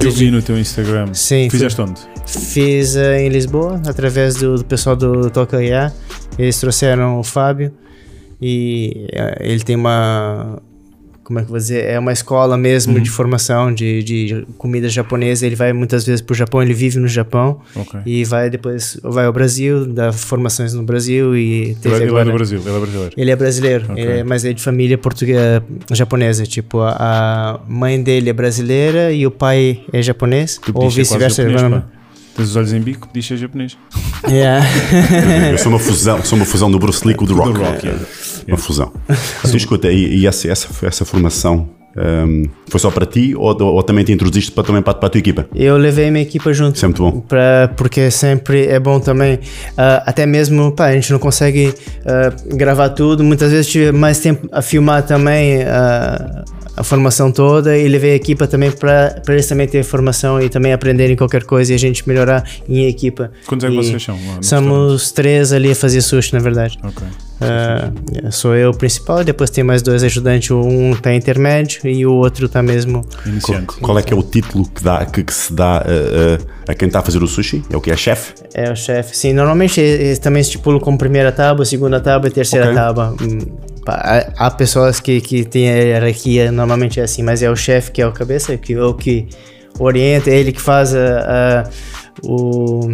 Eu vi no teu Instagram. Sim, Fizeste onde? Fiz eh, em Lisboa, através do, do pessoal do Toca IA. Eles trouxeram o Fábio e eh, ele tem uma. Como é que eu vou dizer? É uma escola mesmo de formação de, de comida japonesa. Ele vai muitas vezes pro Japão, ele vive no Japão Ok. e vai depois vai ao Brasil, dá formações no Brasil e Ele, é- ele é agora- do Brasil, ele é brasileiro. Ele é brasileiro, Ok. ele é- mas é de família portuguesa, japonesa. Tipo, a, a mãe dele é brasileira e o pai é japonês, ou quase vice-versa. agora- pá. Tens os olhos em bico, podias ser japonês. Yeah. Eu sou uma fusão, sou uma fusão do Bruce Lee com o The Rock. Do Rock, yeah. Uma fusão. Então, escuta, e, e essa, essa, essa formação hum, foi só para ti ou, ou também te introduziste para, também para, para a tua equipa? Eu levei minha equipa junto. Isso é bom. Pra, porque sempre é bom também. ah, até mesmo, pá, a gente não consegue ah, gravar tudo. Muitas vezes tive mais tempo a filmar também ah, a formação toda e levei a equipa também para eles também terem formação e também aprenderem qualquer coisa e a gente melhorar em equipa. Quantos é que vocês são Somos três ali a fazer sushi, na verdade. Ok. Ah, sou eu o principal e depois tem mais dois ajudantes. Um tá intermédio e o outro tá mesmo. Qual, Iniciante. qual é que é o título que, dá, que, que se dá a, a, a quem está a fazer o sushi? É o que é chefe? É o chefe. Sim, normalmente eles também estipulam como primeira tábua, segunda tábua e terceira Ok. tábua. Hum, Há pessoas que, que têm hierarquia, normalmente é assim, mas é o chefe que é o cabeça, que, o que orienta, é ele que faz a, a- o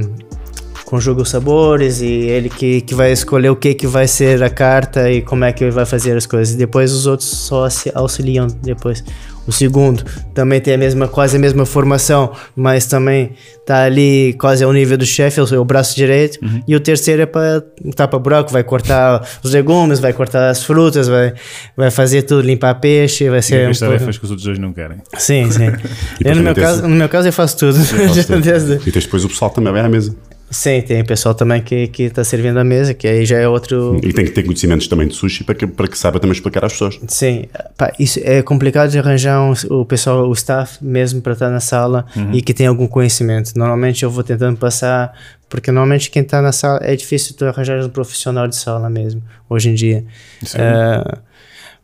conjuga os sabores e ele que, que vai escolher o que que vai ser a carta e como é que ele vai fazer as coisas. Depois os outros só auxi- auxiliam depois. O segundo também tem a mesma, quase a mesma formação, mas também tá ali quase ao nível do chefe, é o- é braço direito. E o terceiro é para tapa buraco, vai cortar os legumes, vai cortar as frutas, vai, vai fazer tudo, limpar peixe, vai ser um As pouco- tarefas que os outros dois não querem. Sim, sim. eu, no, meu caso, no meu caso eu faço tudo. Desde- E tens depois o pessoal também vai à mesa. Sim, tem pessoal também que, que tá servindo a mesa, que aí já é outro. E tem que ter conhecimentos também de sushi para que, para que saiba também explicar às pessoas. Sim, pá, isso é complicado de arranjar um- o pessoal, o staff mesmo para estar na sala e que tem algum conhecimento. Normalmente eu vou tentando passar, porque normalmente quem está na sala é difícil tu arranjar um profissional de sala mesmo, hoje em dia. Isso é É,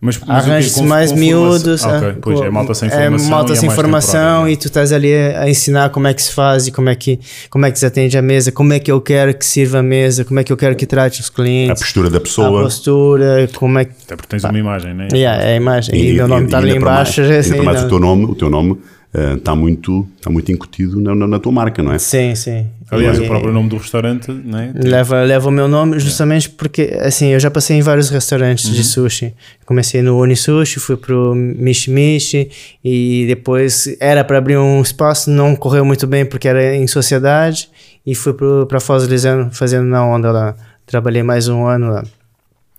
Mas, mas o Com- mais com miúdos. Ah, é, ok, pois com- é malta sem é formação. malta e é sem mais formação temporário, e tu estás ali a ensinar como é que se faz e como é que, como é que se atende a mesa, como é que eu quero que sirva a mesa, como é que eu quero que trate os A clientes, postura da a pessoa. postura, como é que. Até porque tens uma imagem, né? Yeah, é a imagem. E, o meu nome está ali embaixo. mais- assim, ainda mais o teu nome, o teu nome eh, está muito, está muito incutido na, na, na tua marca, não é? Sim, sim. Aliás, E- o próprio nome do restaurante, né? Leva, leva o meu nome justamente porque, assim, eu já passei em vários restaurantes de sushi. Comecei no Unisushi, fui pro Mishi Mishi e depois era para abrir um espaço, não correu muito bem porque era em sociedade e fui pro, pra Foz do fazendo na onda lá. Trabalhei mais um ano lá.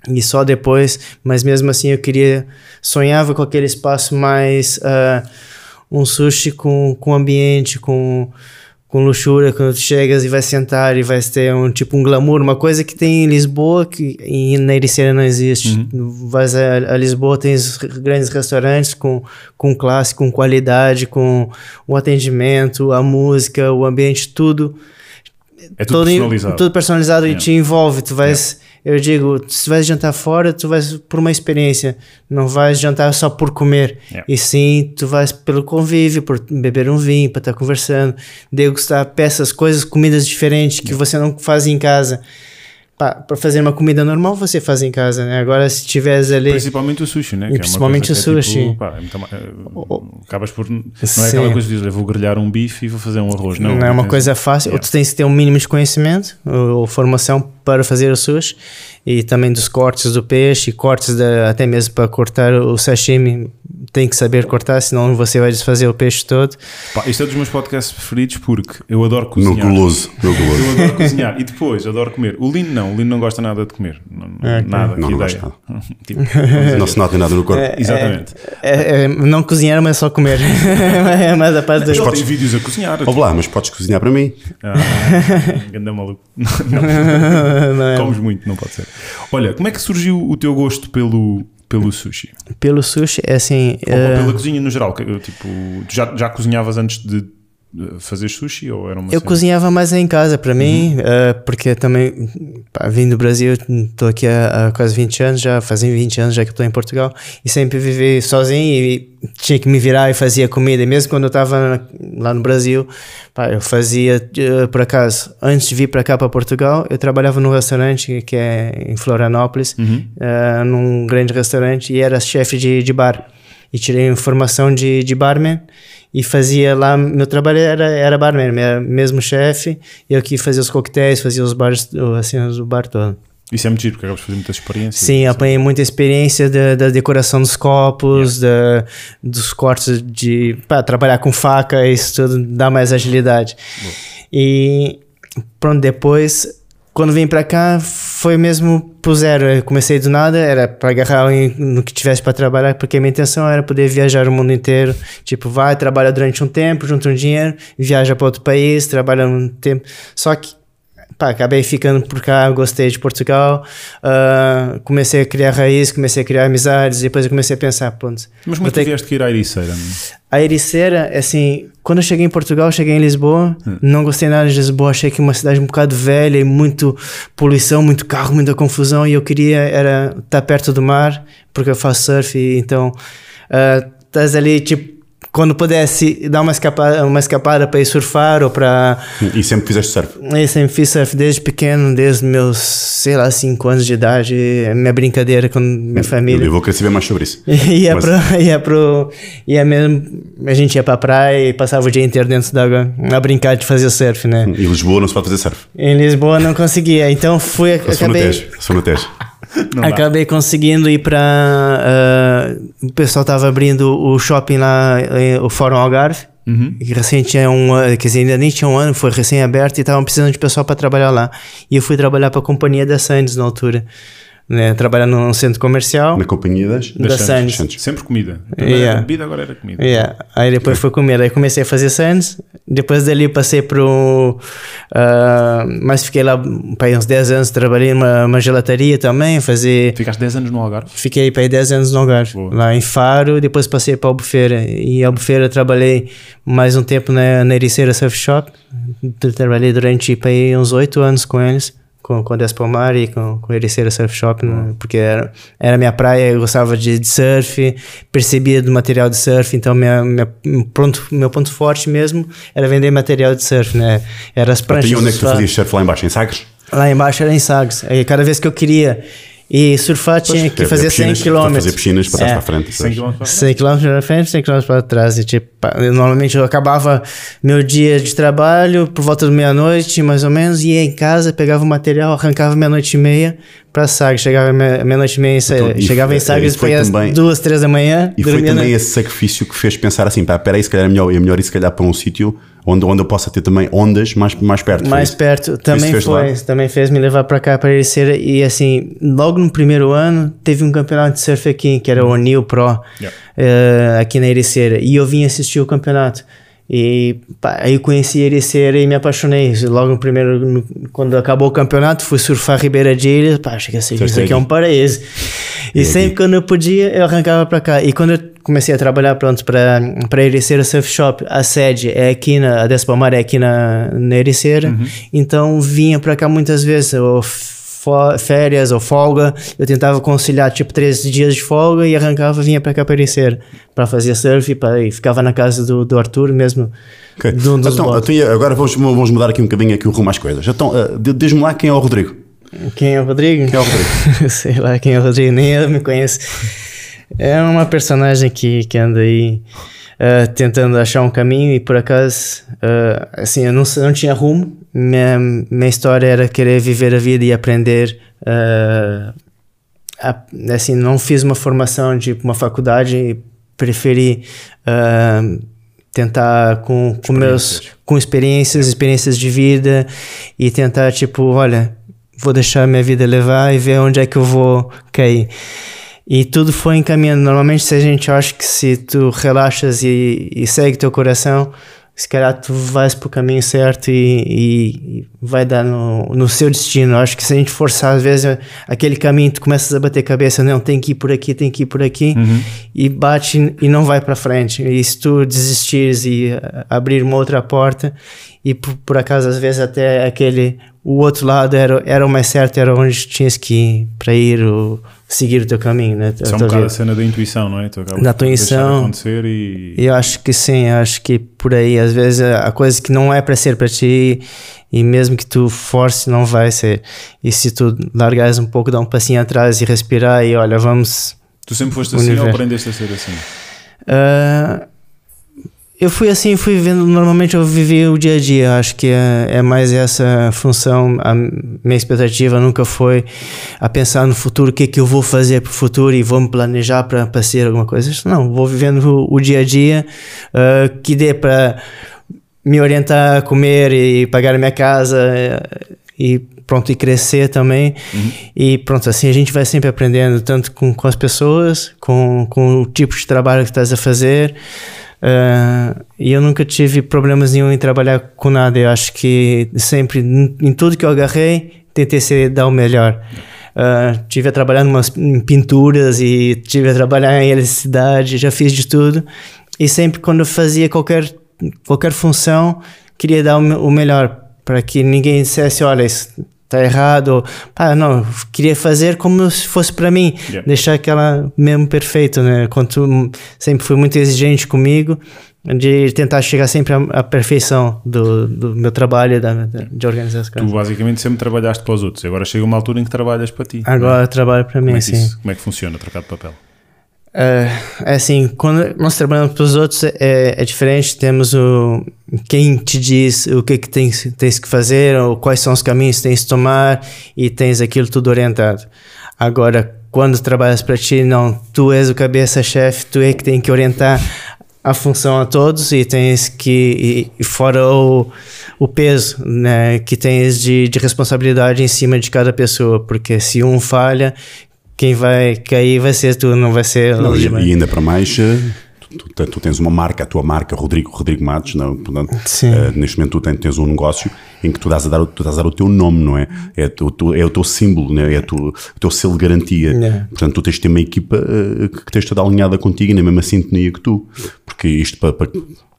E só depois, mas mesmo assim eu queria, sonhava com aquele espaço mais, ah, um sushi com, com ambiente, com, com luxúria, quando tu chegas e vai sentar e vai ter um tipo um glamour, uma coisa que tem em Lisboa que em, na Ericeira não existe. Vais a, a Lisboa, tem grandes restaurantes com, com classe, com qualidade, com o atendimento, a música, o ambiente, tudo É tudo personalizado. tudo personalizado e Yeah. te envolve. Tu vais, eu digo, se vais jantar fora, tu vais por uma experiência. Não vais jantar só por comer. Yeah. E sim, tu vais pelo convívio, por beber um vinho, para estar conversando, degustar peças, coisas, comidas diferentes que você não faz em casa. Para fazer uma comida normal, você faz em casa, né? Agora, se tiveres ali. Principalmente o sushi, né? E Que é principalmente coisa o que é sushi. tipo, pá, é é, acabas por. Não é Sim. aquela coisa de dizer, vou grelhar um bife e vou fazer um arroz. Não, Não, é uma coisa fácil. Yeah. Ou tu tens que ter um mínimo de conhecimento ou, ou formação para fazer o sushi e também dos cortes do peixe, cortes da, até mesmo para cortar o sashimi. Tem que saber cortar, senão você vai desfazer o peixe todo. Pá, este é dos meus podcasts preferidos porque eu adoro cozinhar. No guloso. No guloso. Eu adoro cozinhar e depois adoro comer. O Lino não, o Lino não gosta nada de comer. Não- É, ok. nada, Não, que não ideia. gosta Tipo, Não se nota nada no corpo. exatamente. É, é, não cozinhar, mas só comer. é mais a parte das tem vídeos a cozinhar. Ó lá, mas podes cozinhar para mim. Ah, ganda maluco. Não, Não é? comes muito, não pode ser. Olha, como é que surgiu o teu gosto pelo, pelo sushi? Pelo sushi, é assim. Ou é, pela cozinha no geral? Tipo, tu já, já cozinhavas antes de, eh, fazer sushi ou era uma Eu cena? cozinhava mais em casa para mim, eh, porque também pá, vim do Brasil, estou aqui há, há quase 20 anos, já fazem 20 anos já que estou em Portugal e sempre vivi sozinho e tinha que me virar e fazia comida. E mesmo quando eu estava lá no Brasil, pá, eu fazia eh, por acaso. Antes de vir para cá para Portugal, eu trabalhava num restaurante que é em Florianópolis, eh, num grande restaurante e era chefe de, de bar. E tirei formação de, de barman e fazia lá, meu trabalho era, era barman, meu mesmo chefe, eu que fazia os coquetéis, fazia os bares, assim, o bar todo. Isso é muito giro, porque acabas de fazer muitas experiências. Sim, apanhei muita experiência da, da decoração dos copos, da, dos cortes de. Pá, trabalhar com faca, isso tudo dá mais agilidade. E pronto, depois, quando vim pra cá, foi mesmo pro zero. Eu comecei do nada, era pra agarrar no que tivesse pra trabalhar, porque a minha intenção era poder viajar o mundo inteiro. Tipo, vai, trabalha durante um tempo, junta um dinheiro, viaja pra outro país, trabalha um tempo. Só que Pá, acabei ficando por cá, gostei de Portugal, ah, comecei a criar raiz, comecei a criar amizades, e depois eu comecei a pensar, pronto. Mas como é que vieste que ir à Ericeira? A Ericeira, assim, quando eu cheguei em Portugal, cheguei em Lisboa, Hum. não gostei nada de Lisboa, achei que uma cidade um bocado velha e muito poluição, muito carro, muita confusão, e eu queria era estar perto do mar, porque eu faço surf, e então ah, estás ali, tipo, quando pudesse dar uma escapada, uma escapada para ir surfar ou para E sempre fizeste surf. eu sempre fiz surf desde pequeno, desde meus, sei lá, 5 anos de idade. É minha brincadeira com minha Eu família. vou querer saber mais sobre isso. ia, Mas- pro, ia pro. Ia mesmo. A gente ia pra praia e passava o dia inteiro dentro d'água a brincar de fazer surf, né? E Lisboa não se pode fazer surf. Em Lisboa não conseguia, então fui. Eu sou no Acabei, Tejo. Eu sou no. Não dá. acabei conseguindo ir pra. ah, o pessoal tava abrindo o shopping lá, eh, o Fórum Algarve. Uhum. E recém tinha um ano, quer dizer, ainda nem tinha um ano, foi recém-aberto e estavam precisando de pessoal para trabalhar lá. E eu fui trabalhar para a companhia da Sands na altura, né? Trabalhar num centro comercial. Na companhia das... Da Das Sands. Sands. Sempre comida. Primeiro Yeah. era bebida, agora era comida. Yeah. Aí depois foi comer, aí comecei a fazer Sands. Depois dali passei pro. ah, mas fiquei lá para uns 10 anos, trabalhei numa uma gelataria também, fazer. Ficaste 10 anos no Algarve? Fiquei para aí 10 anos no Algarve, Boa. lá em Faro, depois passei para Albufeira. E Albufeira trabalhei mais um tempo na, na Ericeira Surf Shop. Tra- Trabalhei durante para aí uns 8 anos com eles, com, com Despomar e com, com Ericeira Surf Shop, né? porque era, era minha praia, eu gostava de, de surf, percebia do material de surf, então minha, minha, pronto, meu ponto forte mesmo era vender material de surf, né? Era as pranchas. E onde é que tu fazias surf lá embaixo? Em Sagres? Lá embaixo era em Sagres. Aí cada vez que eu queria ir surfar tinha que fazer 100 piscinas, para km. fazer piscinas para trás É. para a frente. 100 sabes? km para 100 km para frente, 100 km para trás. E, tipo, normalmente eu acabava meu dia de trabalho por volta da meia-noite, mais ou menos, ia em casa, pegava o material, arrancava meia-noite e meia para Sagres. Chegava meia- meia-noite e meia, Então, e chegava foi- em Sagres e foi às também- duas, três da manhã. E foi também esse sacrifício que fez pensar assim, pá, peraí, se calhar é melhor, é melhor ir se calhar para um sítio onde, onde eu possa ter também ondas mais, mais perto. mais perto. Também fez foi, também fez me levar para cá para Ericeira e assim logo no primeiro ano teve um campeonato de surf aqui que era o O'Neill Pro Yeah. eh, aqui na Ericeira. E eu vim assistir o campeonato. E pá, aí conheci Ericeira e me apaixonei. Logo no primeiro no- quando acabou o campeonato fui surfar Ribeira de Ilha pá, achei que assim, isso aqui é um paraíso e E sempre aqui? quando eu podia eu arrancava para cá e quando eu comecei a trabalhar pronto para para Ericeira Surf Shop a sede é aqui na a Despomar é aqui na, na Ericeira então vinha para cá muitas vezes ou férias ou folga eu tentava conciliar tipo três dias de folga e arrancava vinha para cá para Ericeira para fazer surf pá, e ficava na casa do, do Arthur mesmo Ok. de um dos Então, então, agora vamos, vamos mudar aqui um bocadinho aqui o rumo às coisas. Então, uh, di- diz-me lá quem é o Rodrigo. Quem é o Rodrigo? Quem é o Rodrigo? Sei lá quem é o Rodrigo, nem eu me conheço. É uma personagem que, que anda aí ah, tentando achar um caminho e por acaso, ah, assim, eu não, não tinha rumo. Minha, minha história era querer viver a vida e aprender. ah, a- assim, não fiz uma formação de uma faculdade e preferi tentar com, com meus com experiências, experiências de vida e tentar tipo, olha, vou deixar minha vida levar e ver onde é que eu vou cair. E tudo foi encaminhando. Normalmente, se a gente acha que se tu relaxas e, e segue teu coração, se calhar tu vais pro caminho certo e, e- e vai dar no, no seu destino. Acho que se a gente forçar, às vezes, aquele caminho, tu começas a bater cabeça, não, tem que ir por aqui, tem que ir por aqui, e bate e não vai para frente. E se tu desistires e ah, abrir uma outra porta, e por, por acaso, às vezes, até aquele, o outro lado era, era o mais certo, era onde tinhas que ir para ir, o, seguir o teu caminho, né? Isso é A um tua bocado a cena da intuição, não é? Tu Da deixar intuição. acontecer e. Eu acho que sim, acho que por aí, às vezes, a coisa que não é para ser para ti, e mesmo que tu force, não vai ser. E se tu largares um pouco, dar um passinho atrás e respirar, e olha, vamos. Tu sempre foste assim ou Universo. aprendeste a ser assim? Ah, eu fui assim, fui vivendo. Normalmente eu vivi o dia a dia. Acho que é, é mais essa função. A minha expectativa nunca foi a pensar no futuro, o que é que eu vou fazer para o futuro e vou me planejar para ser alguma coisa. Não, vou vivendo o, o dia a dia ah, que dê para me orientar a comer e pagar a minha casa eh, e pronto e crescer também e pronto assim a gente vai sempre aprendendo tanto com, com as pessoas com, com o tipo de trabalho que estás a fazer Ah, e eu nunca tive problemas nenhum em trabalhar com nada eu acho que sempre em tudo que eu agarrei tentei ser dar o melhor Uh, tive a trabalhar em pinturas e tive a trabalhar em eletricidade, já fiz de tudo. E sempre quando eu fazia qualquer, qualquer função, queria dar o, o melhor, para que ninguém dissesse, olha, isso tá errado. Ou, ah, não, queria fazer como se fosse para mim, Yeah. deixar aquela mesmo perfeito, né? Quanto sempre fui muito exigente comigo, de tentar chegar sempre à, à perfeição do, do meu trabalho, da, da- de organizar as Tu basicamente sempre trabalhaste para os outros. Agora chega uma altura em que trabalhas para ti. Agora eu trabalho para como mim, é, que sim. isso- como é que funciona trocar de papel? É, é assim, quando nós trabalhamos para os outros é, é diferente. Temos o quem te diz o que que tens, tens que fazer, ou quais são os caminhos que tens que tomar e tens aquilo tudo orientado. Agora, quando trabalhas para ti, não, tu és o cabeça-chefe, tu é que tem que orientar a função a todos e tens que, e, fora o, o peso né, que tens de, de responsabilidade em cima de cada pessoa, porque se um falha, quem vai cair vai ser tu, não vai ser Não, e, e ainda para mais, eh, tu, tu- tu tens uma marca, a tua marca, Rodrigo, Rodrigo Matos, não, portanto, eh, neste momento tu tens, tens um negócio em que tu estás a dar, o- tu estás a dar o teu nome, não é? É, tu, tu- é o teu símbolo, né? é o teu, o teu selo de garantia. Yeah. Portanto, tu tens de ter uma equipa eh, que tens toda alinhada contigo e na mesma sintonia que tu. Porque isto para. para-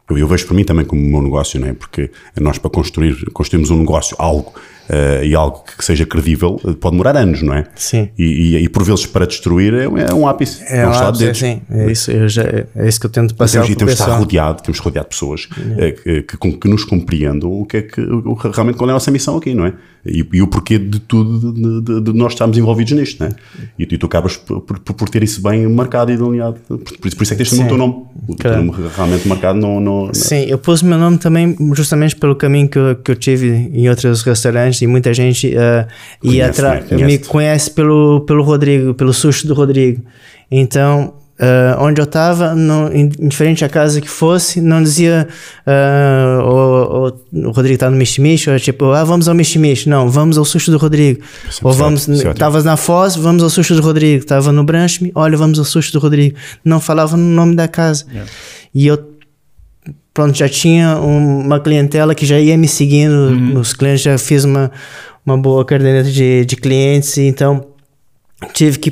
eu, eu vejo para mim também como o meu negócio, não é? Porque nós para construir, construirmos um negócio, algo, eh, e algo que seja credível, eh, pode demorar anos, não é? Sim. E, e, e por vezes para destruir é, um- é um ápice. É, um um estado de dedos. sim, é isso, eu já, é isso que eu tento Mas passar temos, e temos de estar rodeado, temos de rodear de pessoas eh, que, que, que nos compreendam o que é que o- realmente qual é a nossa missão aqui, não é? E, e o porquê de tudo de, de- de nós estarmos envolvidos nisto, não é? E, tu- e tu acabas por, por, por ter isso bem marcado e delineado. Por, por isso por isso é que tens o teu nome. O teu Claro. nome realmente marcado no. no- Sim, eu pus o meu nome também justamente pelo caminho que eu, que eu tive em outros restaurantes e muita gente uh, Conhece, né? Conhece. me conhece pelo, pelo Rodrigo, pelo sushi do Rodrigo. Então, uh, onde eu estava, indiferente a casa que fosse, não dizia uh, o, o, o Rodrigo está no Michimicho, ou tipo, ah, vamos ao Michimicho. Não, vamos ao sushi do Rodrigo. Sempre ou certo, vamos, estavas na Foz, vamos ao sushi do Rodrigo. Estava no Branchme, olha, vamos ao sushi do Rodrigo. Não falava no nome da casa. E eu pronto, já tinha um- uma clientela que já ia me seguindo, os clientes já fiz uma, uma boa caderneta de, de clientes, então tive que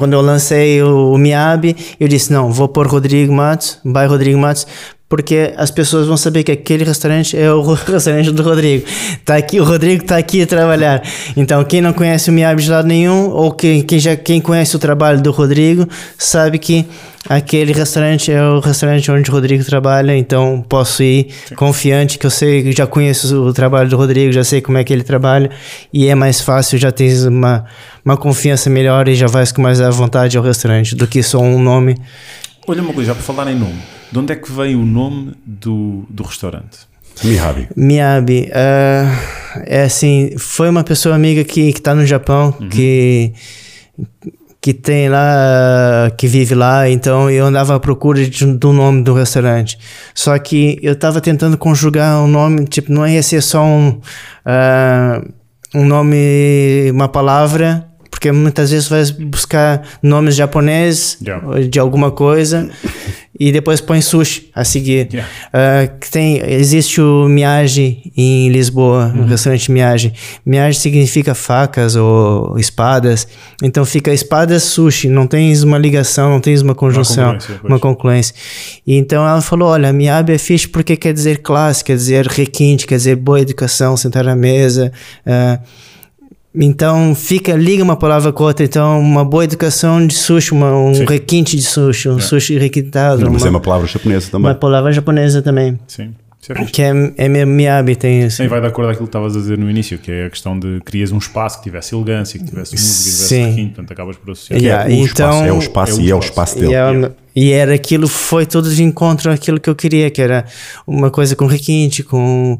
quando eu lancei o, o Miab, eu disse não, vou pôr Rodrigo Matos, by Rodrigo Matos, porque as pessoas vão saber que aquele restaurante é o restaurante do Rodrigo. Tá aqui, o Rodrigo está aqui a trabalhar. Então, quem não conhece o Miab de lado nenhum, ou quem, quem já quem conhece o trabalho do Rodrigo, sabe que aquele restaurante é o restaurante onde o Rodrigo trabalha, então posso ir confiante que eu sei já conheço o trabalho do Rodrigo, já sei como é que ele trabalha e é mais fácil, já tens uma, uma confiança melhor e já vais com mais à vontade ao restaurante do que só um nome. Olha uma coisa, já por falar em nome, de onde é que veio o nome do, do restaurante? Miyabi. Miyabi, ah, é assim, foi uma pessoa amiga que está no Japão, que que tem lá, que vive lá, então eu andava à procura de, do nome do restaurante. Só que eu estava tentando conjugar um nome, tipo, não ia ser só um, ah, um nome, uma palavra, porque muitas vezes vai buscar nomes japoneses Yeah. de alguma coisa e depois põe sushi a seguir. Yeah. Ah, que tem, existe o Miyagi em Lisboa, Uhum. o restaurante Miyagi. Miyagi significa facas ou espadas. Então fica espadas sushi, não tens uma ligação, não tens uma conjunção, congruência, pois. uma concluência. E então ela falou: olha, Miyabi é fixe porque quer dizer classe, quer dizer requinte, quer dizer boa educação, sentar à mesa. ah, então fica, liga uma palavra com outra. Então, uma boa educação de sushi, uma- um Sim. requinte de sushi, um sushi requintado. Mas uma, é uma palavra japonesa também. uma palavra japonesa também. Sim. Isso é. Que é, é mesmo Miyabi, tem isso. Sim, vai de acordo com aquilo que estavas a dizer no início, que é a questão de crias um espaço que tivesse elegância, que tivesse música, que tivesse Sim. requinte, portanto acabas por associar. Yeah. o então- espaço, é o espaço é e é o espaço. dele. E, é- e era aquilo, foi tudo de encontro àquilo que eu queria, que era uma coisa com requinte, com,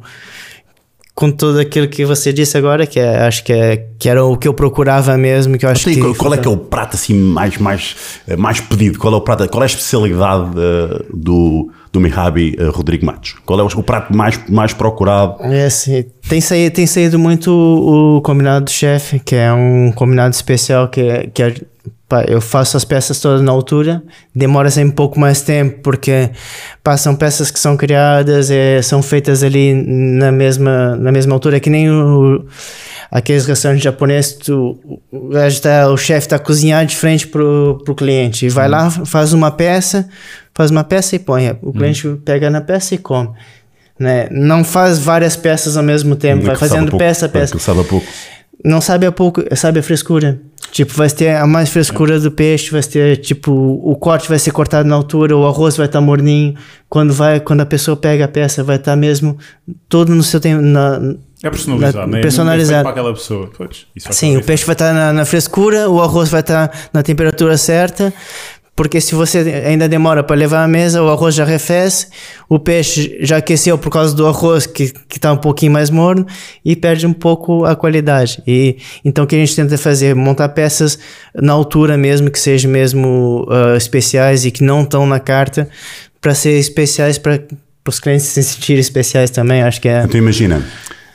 com tudo aquilo que você disse agora, que é, acho que, é, que era o que eu procurava mesmo, que eu acho que... qual, qual é que é o prato assim mais, mais, eh, mais pedido? Qual é o prato, qual é a especialidade eh, do, do Mihabi eh, Rodrigo Matos? Qual é o, o prato mais, mais procurado? É assim, tem saído, tem saído muito o, o combinado do chefe, que é um combinado especial que, é- que é- pá, eu faço as peças todas na altura, demora sempre um pouco mais tempo, porque pá, são peças que são criadas, é, são feitas ali na mesma, na mesma altura, que nem o, aqueles restaurantes japoneses, tu, o, tá, o chefe está a cozinhar de frente pro, pro cliente, e vai lá, faz uma peça, faz uma peça e põe, o cliente pega na peça e come né? Não faz várias peças ao mesmo tempo, vai Aquilo sabe fazendo pouco, peça a peça. a pouco. Não sabe a pouco, sabe a frescura. Tipo, vai ter a mais frescura do peixe, vai ter, tipo, o corte vai ser cortado na altura, o arroz vai estar morninho. Quando vai, quando a pessoa pega a peça, vai estar mesmo todo no seu tempo. Na, É personalizado, na- não é? personalizado. É para aquela pessoa. Pois, Sim, o peixe vai estar na, na frescura, o arroz vai estar na temperatura certa, porque se você ainda demora para levar à mesa, o arroz já arrefece, o peixe já aqueceu por causa do arroz que está um pouquinho mais morno e perde um pouco a qualidade. E então o que a gente tenta fazer montar peças na altura mesmo, que sejam mesmo ah, especiais e que não estão na carta, para ser especiais para os clientes se sentirem especiais também. Acho que é. Então imagina,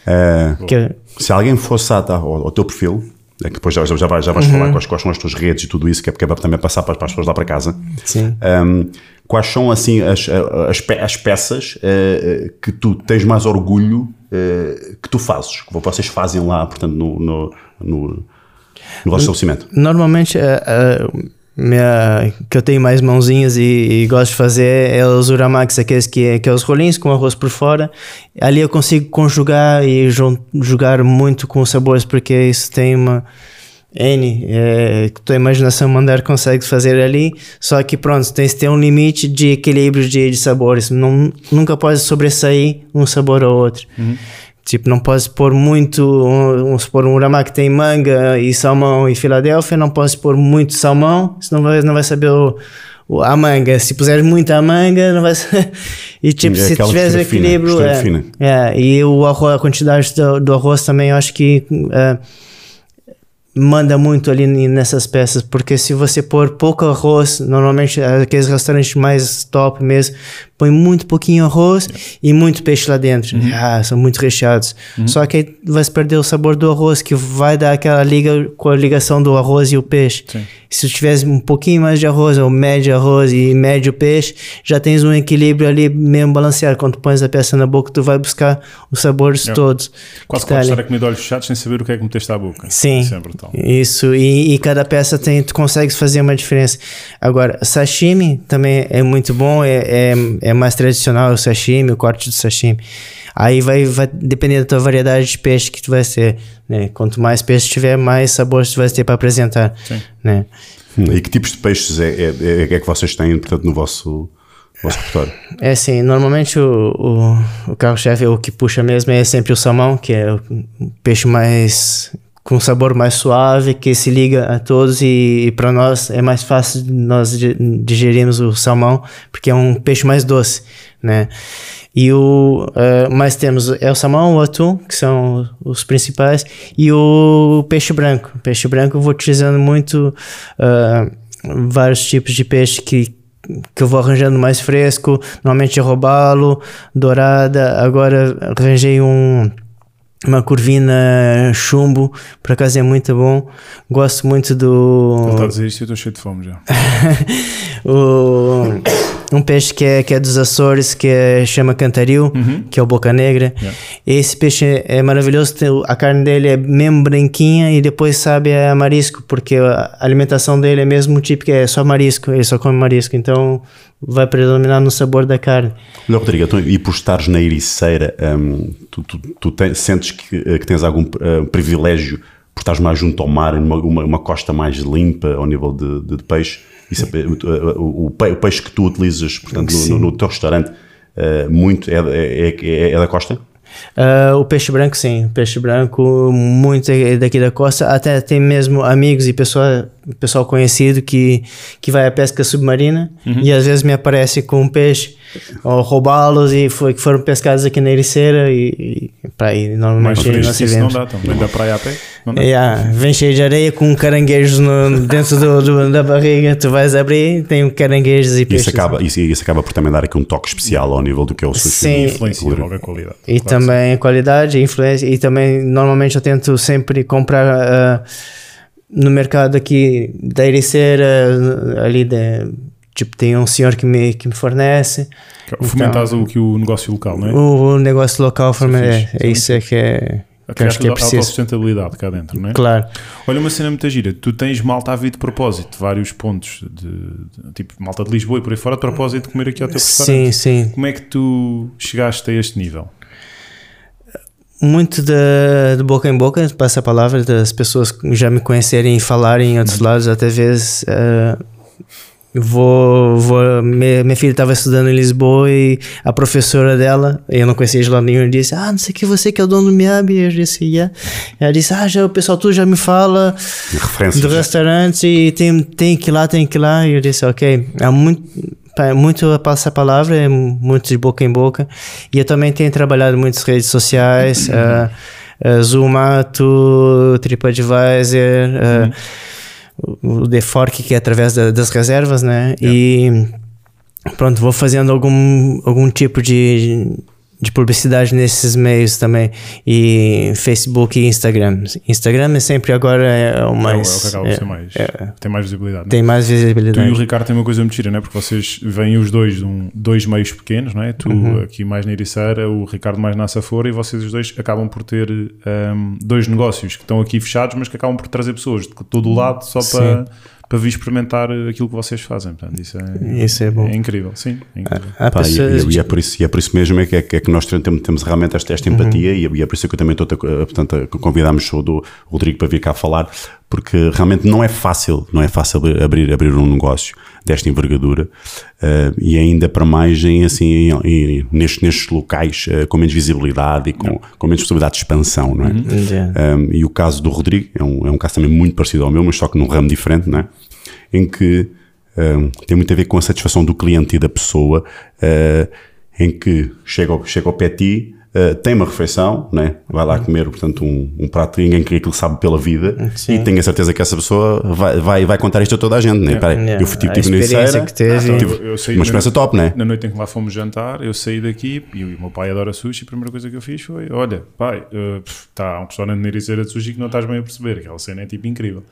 eh, Que se alguém fosse à- ao, ao teu perfil, é que depois já, já, vais, já vais Uhum. falar quais, quais são as tuas redes e tudo isso, que é porque é para também passar para, para as pessoas lá para casa. Sim. Um, quais são assim as, as, as peças eh, que tu tens mais orgulho eh, que tu fazes, que vocês fazem lá, portanto, no, no, no, no vosso estabelecimento? Normalmente, a minha, que eu tenho mais mãozinhas e, e gosto de fazer é os uramax, aqueles que, que é os rolinhos com arroz por fora. Ali eu consigo conjugar e jogar muito com os sabores, porque isso tem uma N, é, tua imaginação mandar consegue fazer ali, só que pronto, tem que ter um limite de equilíbrio de, de sabores, não, nunca pode sobressair um sabor ao outro. Tipo, não podes pôr muito, um- vamos supor, um uramá que tem manga e salmão e Filadélfia, não podes pôr muito salmão, senão vai, não vai saber o, o- a manga. Se puseres muita manga, não vai ser... E tipo, É se tiveres fina, equilíbrio... é, fina. é, e o arroz, a quantidade do, do arroz também, eu acho que... é, manda muito ali nessas peças, porque se você pôr pouco arroz, normalmente aqueles restaurantes mais top mesmo, põe muito pouquinho arroz e muito peixe lá dentro. Ah, são muito recheados. Só que aí vai perder o sabor do arroz, que vai dar aquela liga com a ligação do arroz e o peixe. Sim. Se tu tivesse um pouquinho mais de arroz, ou médio arroz e médio peixe, já tens um equilíbrio ali mesmo balanceado. Quando tu pões a peça na boca, tu vai buscar os sabores É. todos. Quase tá ali. estar a comer de olhos fechados sem saber o que é que meteste à boca. Sim. Isso é brutal. Isso, e, e cada peça tem, tu consegues fazer uma diferença. Agora, sashimi também é muito bom, é, é, é mais tradicional o sashimi, o corte do sashimi. Aí vai, vai depender da tua variedade de peixe que tu vai ter. Né? Quanto mais peixe tiver, mais sabores tu vai ter para apresentar. Sim. Né? Hum, E que tipos de peixes é, é, é- é que vocês têm, portanto, no vosso, vosso repertório? É assim, normalmente o, o, o carro-chefe, o que puxa mesmo é sempre o salmão, que é o peixe mais com sabor mais suave, que se liga a todos e, para nós é mais fácil nós di- digerirmos o salmão, porque é um peixe mais doce, né? E o eh, mais temos é o salmão, o atum, que são os principais, e o peixe branco. O peixe branco eu vou utilizando muito eh, vários tipos de peixe que que eu vou arranjando mais fresco, normalmente é robalo, dourada, agora arranjei um uma curvina chumbo, por acaso é muito bom. Gosto muito Ele está a do dizer isto e eu estou cheio de fome já. o um peixe que é, que é dos Açores, que é, chama cantaril, que é o boca negra. Yeah. Esse peixe é maravilhoso, a carne dele é mesmo branquinha e depois sabe é marisco, porque a alimentação dele é mesmo típica, é só marisco, ele só come marisco, então vai predominar no sabor da carne. Olha, Rodrigo, então, e por estares na Ericeira, hum, tu, tu, tu te- sentes que, eh, que tens algum eh, privilégio por estares mais junto ao mar, numa uma, uma costa mais limpa ao nível de, de- de peixe? Isso é, pe- o, o- o pe- o peixe que tu utilizas, portanto, no, no- no teu restaurante, eh, muito é, é, é- é da costa? Ah, o peixe branco, sim. O peixe branco, muito é daqui da costa. Até tem mesmo amigos e pessoa, pessoal conhecido que, que vai à pesca submarina e às vezes me aparece com um peixe ou roubá-los e foi, que foram pescados aqui na Ericeira e, e para aí normalmente fresco nós isso não dá, então. Vem da praia a pé? Não dá? Yeah, vem cheio de areia com caranguejos no, dentro do, do- da barriga. Tu vais abrir, tem caranguejos e E peixes. isso acaba, isso, isso acaba por também dar aqui um toque especial ao nível do que é o sushi. Sim. Influencia logo a qualidade. E Claro também qualidade, influência. E também, normalmente, eu tento sempre comprar ah, no mercado aqui da Ericeira, ali de, Tipo, tem um senhor que me, que me fornece. sim. Fomentas o, que o negócio local, não é? O, o negócio local, Isso é é, é isso é que é. A Que acho que é preciso. autossustentabilidade cá dentro, não é? Claro. Olha, uma cena muito gira. Tu tens malta a vir de propósito, vários pontos, de, de- tipo malta de Lisboa e por aí fora, de propósito de comer aqui ao teu Sim, restaurante. sim. Como é que tu chegaste a este nível? Muito de, de boca em boca, passa a palavra das pessoas já me conhecerem e falarem em outros lados. Até vezes eh, vou, vou minha, minha filha estava estudando em Lisboa e a professora dela, eu não conhecia de lado nenhum, disse: Ah, não sei que você que é o dono do Miab. Eu disse: Yeah. Ela disse: Ah, já, o pessoal tu já me fala do restaurante e tem, tem que ir lá, tem que ir lá. E eu disse, ok, é muito, muito a passar a palavra, é muito de boca em boca. E eu também tenho trabalhado muitas redes sociais, uh, uh, Zumato, TripAdvisor, uh, o The Fork, que é através da- das reservas, né? E pronto, vou fazendo algum, algum tipo de, de publicidade nesses meios também. E Facebook e Instagram. Instagram é sempre agora é o É o- mais. é o que acaba é- mais. é- tem mais visibilidade. não é? tem mais Tu e visibilidade. o Ricardo têm uma coisa muito gira, não é? Porque vocês vêm os dois de um, dois meios pequenos, não é? Tu Uhum. aqui mais na Ericeira, o Ricardo mais na Safora e vocês os dois acabam por ter um, dois negócios que estão aqui fechados, mas que acabam por trazer pessoas de todo o lado só para, para vir experimentar aquilo que vocês fazem. Portanto, isso é, Isso é bom. incrível, sim. é incrível. Há Pá, e, pessoas- e- e é por isso, e é por isso mesmo é que, é que- é nós temos, temos realmente esta, esta empatia e, é, e é por isso que eu também estou a, portanto, a convidámos o do Rodrigo para vir cá falar, porque realmente não é fácil, não é fácil abrir- abrir, um negócio desta envergadura eh, e ainda para mais em, assim, em, em- nestes, nestes locais eh, com menos visibilidade e com, com menos possibilidade de expansão, não é? Yeah. Um, e o caso do Rodrigo é um, é um caso também muito parecido ao meu, mas só que num ramo diferente, não é? Em que um, tem muito a ver com a satisfação do cliente e da pessoa, uh, em que chega ao, chega ao pé ti, uh, tem uma refeição, né? vai lá comer portanto, um, um prato de ninguém que aquilo sabe pela vida Sim. e tenho a certeza que essa pessoa vai, vai, vai contar isto a toda a gente. Né? Peraí, Yeah. Eu fui, A tive, tive na experiência Ericeira, que. Então, tive uma experiência top, né? Na noite em que lá fomos jantar, eu saí daqui e o meu pai adora sushi. A primeira coisa que eu fiz foi: Olha, pai, está um restaurante na Ericeira de sushi que não estás bem a perceber. Aquela cena é tipo incrível.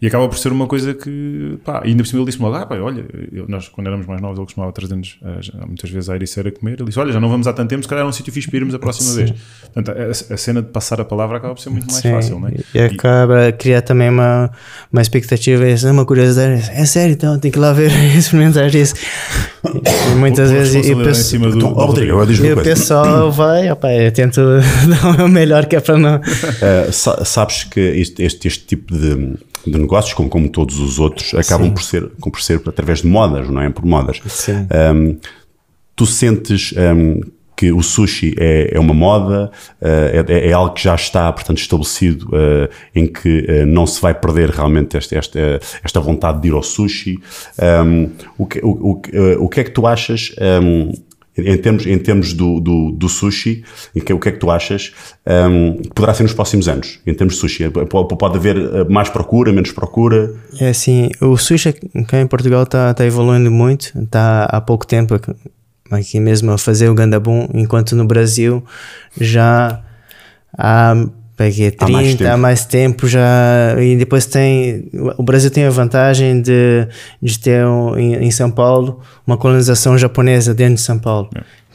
E acaba por ser uma coisa que, pá, ainda por cima ele disse-me logo: Ah, pai, olha, eu- nós quando éramos mais novos, ele costumava trazer-nos eh, já- muitas vezes à Ericeira comer. Ele disse: Olha, já não vamos há tanto tempo, se calhar é um sítio fixe para irmos a próxima vez. Portanto, a, a cena de passar a palavra acaba por ser muito mais Sim, fácil, não é? E acaba criar também uma, uma expectativa, é uma curiosidade. É sério, então tem que ir lá ver experimentar isso. E muitas a vezes e o do, Então, do Rodrigo, Rodrigo. e o pessoal vai, opa, eu tento dar o meu melhor que é para não. Uh, sa- sabes que este, este, este tipo de, de negócios, como, como todos os outros, acabam por ser, por ser através de modas, não é? Por modas. Sim. Um, tu sentes um, que o sushi é, é uma moda, uh, é, é algo que já está, portanto, estabelecido, uh, em que uh, não se vai perder realmente esta, esta, esta vontade de ir ao sushi. Um, o, que, o, o, que é que tu achas? Um, em termos, em termos do, do, do sushi, que- o que é que tu achas um, que poderá ser nos próximos anos, em termos de sushi? Pode, haver mais procura, menos procura? É assim, o sushi cá em Portugal está tá evoluindo muito, está há pouco tempo aqui mesmo a fazer o gandabum, enquanto no Brasil já há Peguei Há mais 30, há tempo. mais tempo já. E depois tem. O Brasil tem a vantagem de, de ter um, em, em São Paulo uma colonização japonesa dentro de São Paulo.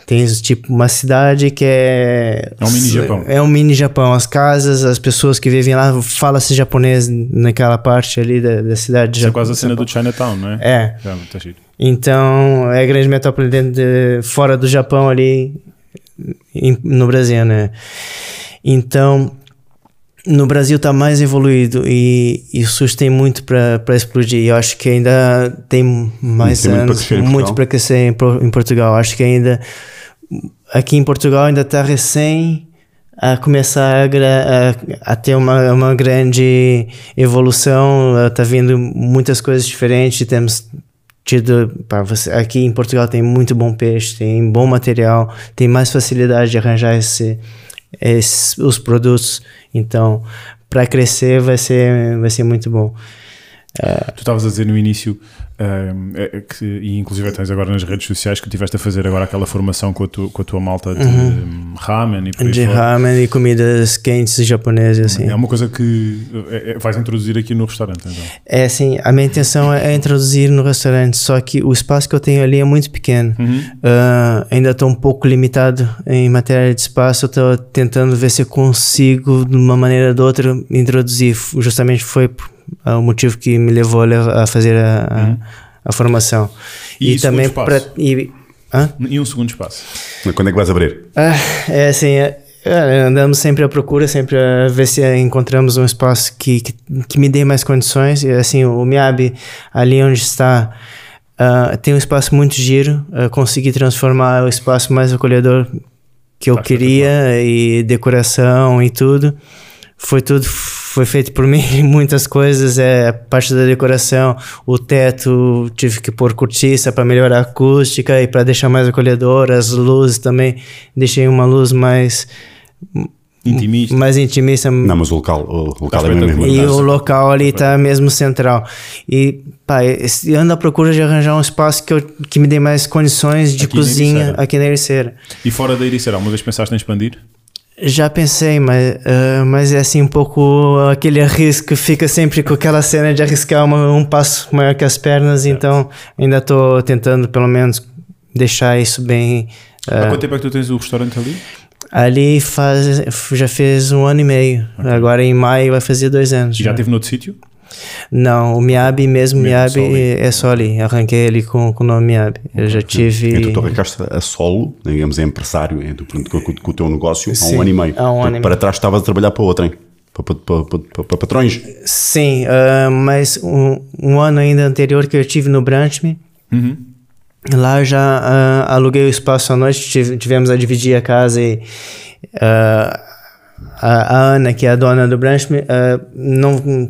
Tens tipo uma cidade que é. É um mini Japão. É um mini Japão. As casas, as pessoas que vivem lá falam-se japonês naquela parte ali da, da cidade de Isso é quase a cena do Chinatown, não é? É. Tá giro. Então, é a grande metrópole dentro de, fora do Japão ali em- no Brasil, né? Então, no Brasil está mais evoluído e, e o SUS tem muito para explodir. Eu acho que ainda tem mais Tem muito para anos, crescer em muito Portugal. para crescer em, em Portugal. Acho que ainda aqui em Portugal ainda está recém a começar a, a, a ter uma, uma grande evolução, está vindo muitas coisas diferentes, temos tido, pá, você, aqui em Portugal tem muito bom peixe, tem bom material, tem mais facilidade de arranjar esse, esses, os produtos, então para crescer vai ser, vai ser muito bom. Tu estavas a dizer no início, é- é que, e inclusive tens agora nas redes sociais que tiveste a fazer agora aquela formação com a, tu- com a tua malta de hum, ramen e por De ramen e comidas quentes japonesas, assim. É uma coisa que é- é- vais introduzir aqui no restaurante, então. É assim, a minha intenção é introduzir no restaurante, só que o espaço que eu tenho ali é muito pequeno. Ah, ainda estou um pouco limitado em matéria de espaço, estou tentando ver se eu consigo, de uma maneira ou de outra, introduzir. Justamente foi ah, o motivo que me levou a a fazer a, a- a formação. E E, segundo também espaço? para. E? E um segundo espaço. Quando é que vais abrir? Ah, é assim, é, é, andamos sempre à procura, sempre a ver se encontramos um espaço que, que, que me dê mais condições. E assim, o Miabi, ali onde está, ah, tem um espaço muito giro. ah, consegui transformar o espaço mais acolhedor que eu Tá queria e decoração e tudo. Foi tudo foi feito por mim, muitas coisas, é a parte da decoração, o teto, tive que pôr cortiça para melhorar a acústica e para deixar mais acolhedor, as luzes também, deixei uma luz mais Intimista. mais intimista Não, mas o local, o local é mesmo. e o local ali está mesmo central. E, pá, eu ando à procura de arranjar um espaço que, eu, que me dê mais condições de Aqui na cozinha Ericeira. aqui na Ericeira. E fora da Ericeira, alguma vez pensaste em expandir? Já pensei, mas, ah, mas é assim um pouco aquele risco, fica sempre com aquela cena de arriscar uma- um passo maior que as pernas, então ainda estou tentando pelo menos deixar isso bem. Há ah, quanto tempo é que tu tens o restaurante ali? ali faz, já fez um ano e meio, agora em maio vai fazer dois anos. E já esteve noutro sítio? Não, o Miabi mesmo, Mesmo, só Miabi ali. é só ali, arranquei ali com, com o nome Miabi. Eu já tive. Então tu arrancaste a solo, digamos, é empresário é, do- com, com o teu negócio há Sim, um ano e meio. há um ano Portanto, e para trás estavas a trabalhar para outrem, para, para, para, para, patrões. Sim, ah, mas um, um ano ainda anterior que eu tive no Branchme, Uhum. Lá já ah, aluguei o espaço à noite, tive- tivemos a dividir a casa e ah, a, a Ana, que é a dona do Branch, ah, não,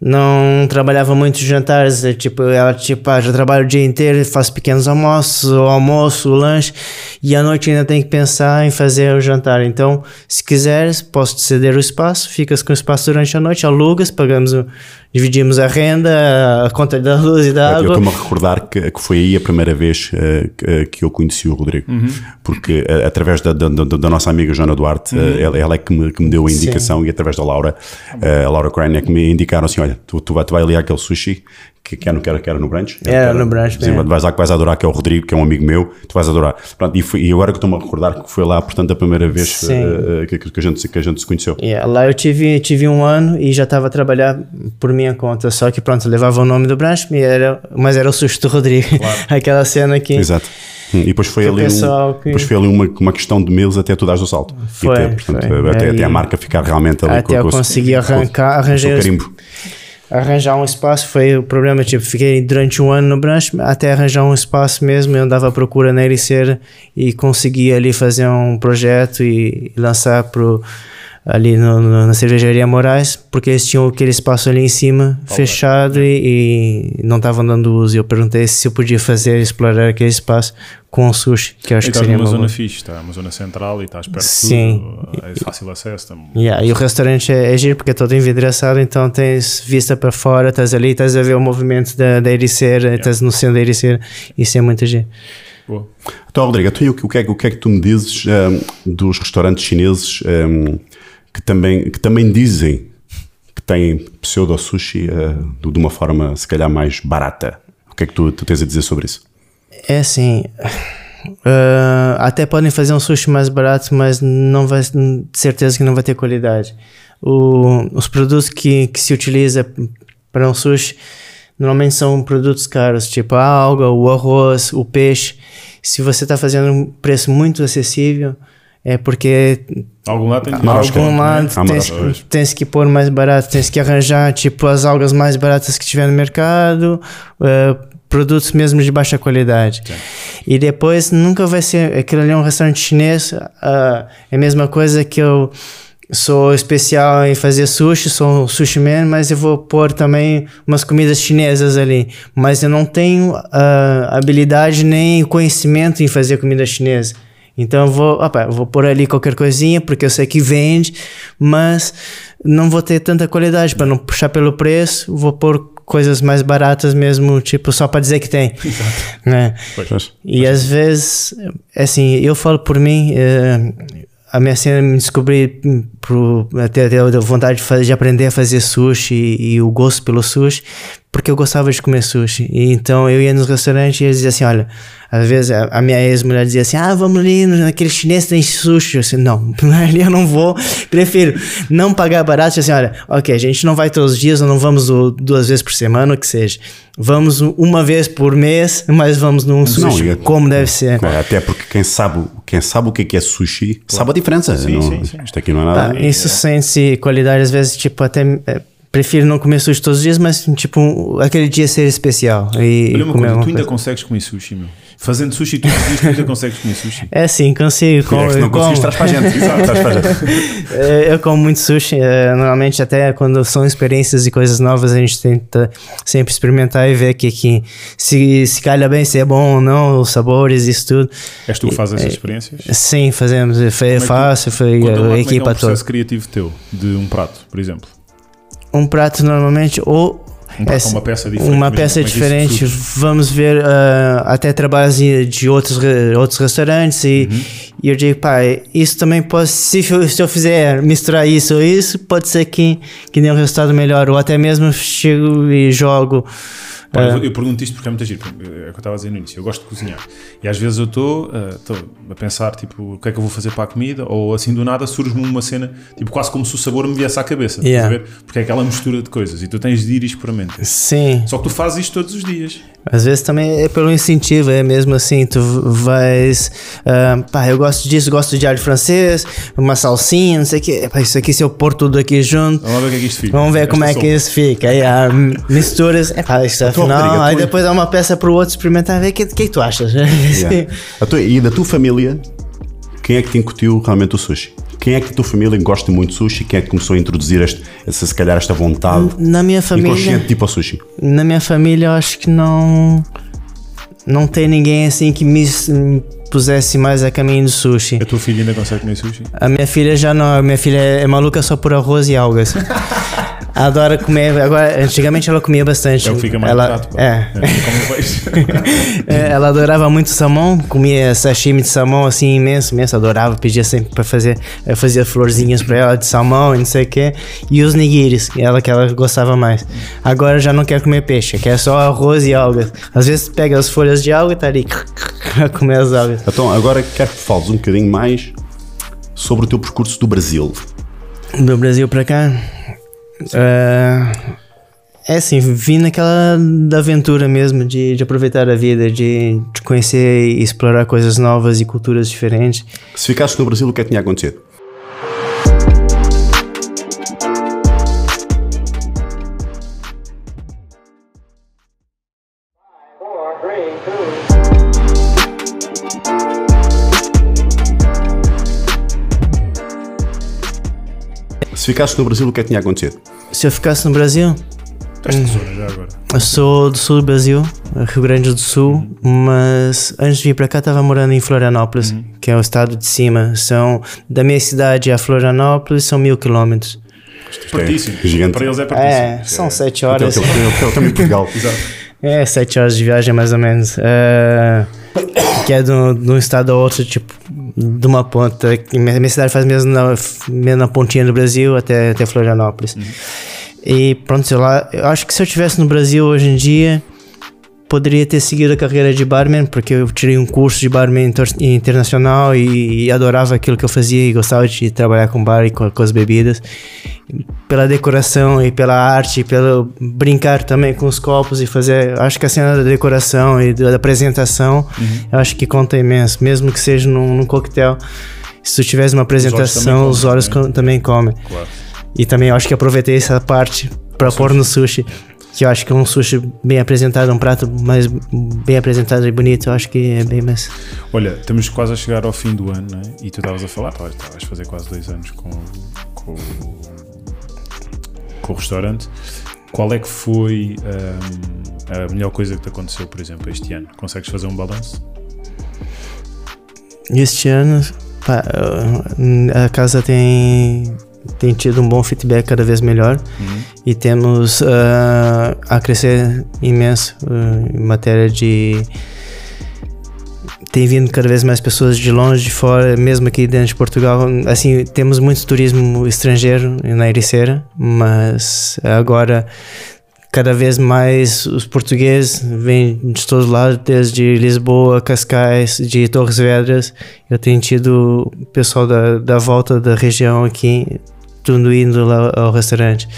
não trabalhava muito jantares, é, tipo, ela tipo, ah, já trabalha o dia inteiro, faz pequenos almoços, o almoço, o lanche, e à noite ainda tem que pensar em fazer o jantar. Então, se quiseres, posso te ceder o espaço, ficas com o espaço durante a noite, alugas, pagamos o, dividimos a renda, a conta da luz e da Eu água. estou-me a recordar que, que foi aí a primeira vez eh, que, que eu conheci o Rodrigo. Uhum. Porque eh, através da, da, da- da nossa amiga Joana Duarte, Uhum. eh, ela, ela é que me, que me deu a indicação e através da Laura, eh, a Laura Crane é que me indicaram assim: olha, tu, tu, vai, tu vai ali àquele sushi que, que, era, no- que, era, que era no brunch. Era Que no brunch, Sim, é. vais lá que vais adorar, que é o Rodrigo, que é um amigo meu, tu vais adorar. Pronto, e, foi- e agora que estou-me a recordar que foi lá, portanto, a primeira vez Sim. eh, eh, que, que, a gente, que a gente se conheceu. Yeah, lá eu tive, tive um ano e já estava a trabalhar por minha conta, só que pronto, levava o nome do Branch, e era, mas era o susto do Rodrigo. Aquela cena que. Exato. Hum, E depois foi Que ali, um- que- depois foi ali uma, uma questão de meses até tu dares o salto. Foi, até, portanto, foi. até, até a marca ficar realmente ali Até eu com, com- arrancar, com os- carimbo. Arranjar um espaço foi o problema, tipo, fiquei durante um ano no Branch até arranjar um espaço mesmo, eu andava à procura na Ericeira e consegui ali fazer um projeto e, e lançar pro ali no, no- na cervejaria Moraes, porque eles tinham aquele espaço ali em cima fechado e, e não estavam dando uso. E eu perguntei se eu podia fazer, explorar aquele espaço com o sushi, que eu acho E que estás seria uma zona boa. fixe, está uma zona central e estás perto Sim. de tudo, é fácil acesso. Tam- Yeah, e o restaurante é, é giro porque é todo envidraçado, então tens vista para fora, estás ali, estás a ver o movimento da, da Ericeira, estás no centro da Ericeira, isso é muito giro. Boa. Então, Rodrigo, tu, o, que- é, que- o que é que tu me dizes hum, dos restaurantes chineses hum, que também, que também dizem que têm pseudo-sushi uh, de uma forma, se calhar, mais barata. O que é que tu, tu tens a dizer sobre isso? É assim. uh, até podem fazer um sushi mais barato, mas não vai de certeza que não vai ter qualidade. O, os produtos que, que se utiliza para um sushi normalmente são produtos caros, tipo a alga, o arroz, o peixe. Se você está fazendo um preço muito acessível, é porque Algum lado tem que algum lado Ah, tens, tens que pôr mais barato, tens que arranjar tipo as algas mais baratas que tiver no mercado, eh, produtos mesmo de baixa qualidade. E depois nunca vai ser aquilo ali é um restaurante chinês, ah, é a mesma coisa que eu sou especial em fazer sushi, sou um sushi man, mas eu vou pôr também umas comidas chinesas ali, mas eu não tenho ah, habilidade nem conhecimento em fazer comida chinesa. Então eu vou, opa, vou pôr ali qualquer coisinha porque eu sei que vende, mas não vou ter tanta qualidade para não puxar pelo preço, vou pôr coisas mais baratas mesmo, tipo só para dizer que tem. Né? Pois. E às vezes, assim, eu falo por mim, eh, a minha cena me descobri pro, até, até eu deu vontade de, fazer, de aprender a fazer sushi e, e o gosto pelo sushi, porque eu gostava de comer sushi. E então eu ia nos restaurantes e eles diziam assim: olha, às vezes a, a minha ex-mulher dizia assim: ah, vamos ali naquele chinês tem sushi. Eu disse: não, ali eu não vou, prefiro não pagar barato. Eu disse assim: olha, ok, a gente não vai todos os dias, ou não vamos o- duas vezes por semana, o que seja. Vamos uma vez por mês, mas vamos num sushi, e- como deve ser. É, até porque quem sabe, quem sabe o que é, que é sushi sabe a diferença. Sim, Não- sim, sim. Isto aqui não é nada. Tá, isso sente qualidade, às vezes, tipo, até. é, prefiro não comer sushi todos os dias, mas, tipo, aquele dia ser especial. E Olha uma coisa, tu ainda coisa. consegues comer sushi, meu. Fazendo sushi tu ainda consegues comer sushi. É sim, consigo. É como- que não como- conseguiste, traz para a gente. Exato, traz para a gente. É, Eu como muito sushi, é, normalmente até quando são experiências e coisas novas a gente tenta sempre experimentar e ver que, que se, se calha bem, se é bom ou não, os sabores, isso tudo. És tu que fazes essas experiências? Sim, fazemos, foi é fácil, foi lá a é que é um equipa toda. processo criativo teu, de um prato, por exemplo. Um prato normalmente ou essa- uma peça diferente. Uma peça diferente. Vamos ver ah, até trabalhos de outros, outros restaurantes e, Uhum. e eu digo, pai, isso também pode, se se eu fizer misturar isso ou isso, pode ser que, que dê um resultado melhor. Ou até mesmo chego e jogo. Pá, ah, eu, eu pergunto isto porque é muito giro. porque, É o que eu estava a dizer no início. Eu gosto de cozinhar. E às vezes eu estou estou a pensar, tipo, o que é que eu vou fazer para a comida? Ou assim do nada surge-me uma cena, tipo, quase como se o sabor me viesse à cabeça. estás Yeah. a ver? Porque é aquela mistura de coisas. E tu tens de ir experimentar. sim, Só que tu fazes isto todos os dias. Às vezes também é pelo incentivo, é mesmo assim, tu vais, ah, pá, eu gosto disso, gosto de alho francês, uma salsinha, não sei o que, pá, isso aqui se eu pôr tudo aqui junto, Vamos ver o que é que. Vamos ver como é que isso fica. Aí há misturas. É pá, Então, afinal. Aí tua- depois dá uma peça para o outro experimentar. Ver o que, que é que tu achas? Yeah. A tua- e da tua família, quem é que te incutiu realmente o sushi? Quem é que da tua família gosta muito de sushi? Quem é que começou a introduzir este, essa, se calhar esta vontade Na minha família. inconsciente tipo ao sushi? Na minha família, eu acho que não. Não tem ninguém assim que me, me pusesse mais a caminho do sushi. A tua filha ainda consegue comer sushi? A minha filha já não. A minha filha é, é maluca só por arroz e algas. Adora comer. Agora, antigamente ela comia bastante. É que fica mais ela, barato. pá. É. peixe. É, ela adorava muito salmão, comia sashimi de salmão assim imenso, imenso, adorava, pedia sempre para fazer, eu fazia florzinhas para ela de salmão e não sei o que, e os nigiris, ela que ela gostava mais. Agora já não quer comer peixe, quer só arroz e algas. Às vezes pega as folhas de alga e tá ali a comer as algas. Então, agora quero que fales um bocadinho mais sobre o teu percurso do Brasil. Do Brasil para cá, é, é assim, vim naquela da aventura mesmo, de, de aproveitar a vida, de, de conhecer e explorar coisas novas e culturas diferentes. Se ficasses no Brasil, o que é que tinha acontecido? Se ficasses no Brasil, o que é que tinha acontecido? Se eu ficasse no Brasil, Estás de zona já agora. Eu sou do sul do Brasil, Rio Grande do Sul, mas antes de vir para cá estava morando em Florianópolis, que é o estado de cima. São da minha cidade a Florianópolis são mil quilômetros. Pertíssimo. é gigante. Para eles é pertíssimo. É, são sete Até horas. tamanho de Portugal. Exato. É, sete horas de viagem mais ou menos. É, que é de um estado ao outro, tipo, de uma ponta. Minha minha cidade faz mesmo na, mesmo na pontinha do Brasil até, até Florianópolis. E pronto, sei lá, eu acho que se eu estivesse no Brasil hoje em dia, poderia ter seguido a carreira de barman, porque eu tirei um curso de barman inter- internacional e, e adorava aquilo que eu fazia e gostava de trabalhar com bar e com, com as bebidas. Pela decoração e pela arte, pelo brincar também com os copos e fazer. Acho que a cena da decoração e da apresentação, eu acho que conta imenso, mesmo que seja num, num coquetel. Se tu tivesse uma apresentação, os comem, olhos né? com- também comem. Claro. E também eu acho que aproveitei essa parte para pôr no sushi. Que eu acho que é um sushi bem apresentado, um prato mais bem apresentado e bonito. Eu acho que é bem mais. Olha, estamos quase a chegar ao fim do ano, né? E tu estavas a falar, pá, estavas a fazer quase dois anos com, com, com o restaurante. Qual é que foi hum, a melhor coisa que te aconteceu, por exemplo, este ano? Consegues fazer um balanço? Este ano, pá, a casa tem, tem tido um bom feedback cada vez melhor e temos uh, a crescer imenso uh, em matéria de. Tem vindo cada vez mais pessoas de longe, de fora, mesmo aqui dentro de Portugal. Assim, temos muito turismo estrangeiro na Ericeira, mas agora cada vez mais os portugueses vêm de todos lados, desde Lisboa, Cascais, de Torres Vedras. Eu tenho tido pessoal da, da volta da região aqui, tudo indo lá ao restaurante.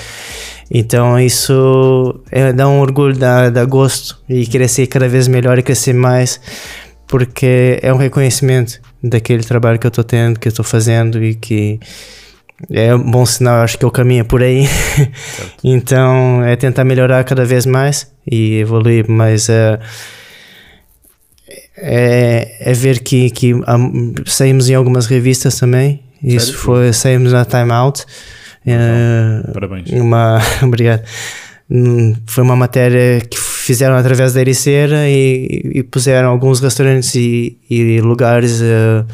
Então isso é, dá um orgulho, dá, dá gosto e crescer cada vez melhor e crescer mais, porque é um reconhecimento daquele trabalho que eu estou tendo, que eu estou fazendo e que é um bom sinal, acho que o caminho por aí. então é tentar melhorar cada vez mais e evoluir, mas é, é, é ver que, que há- saímos em algumas revistas também. Isso foi, saímos na Time Out. É, Parabéns. uma, obrigado. Hum, Foi uma matéria que fizeram através da Ericeira e, e puseram alguns restaurantes e, e lugares eh,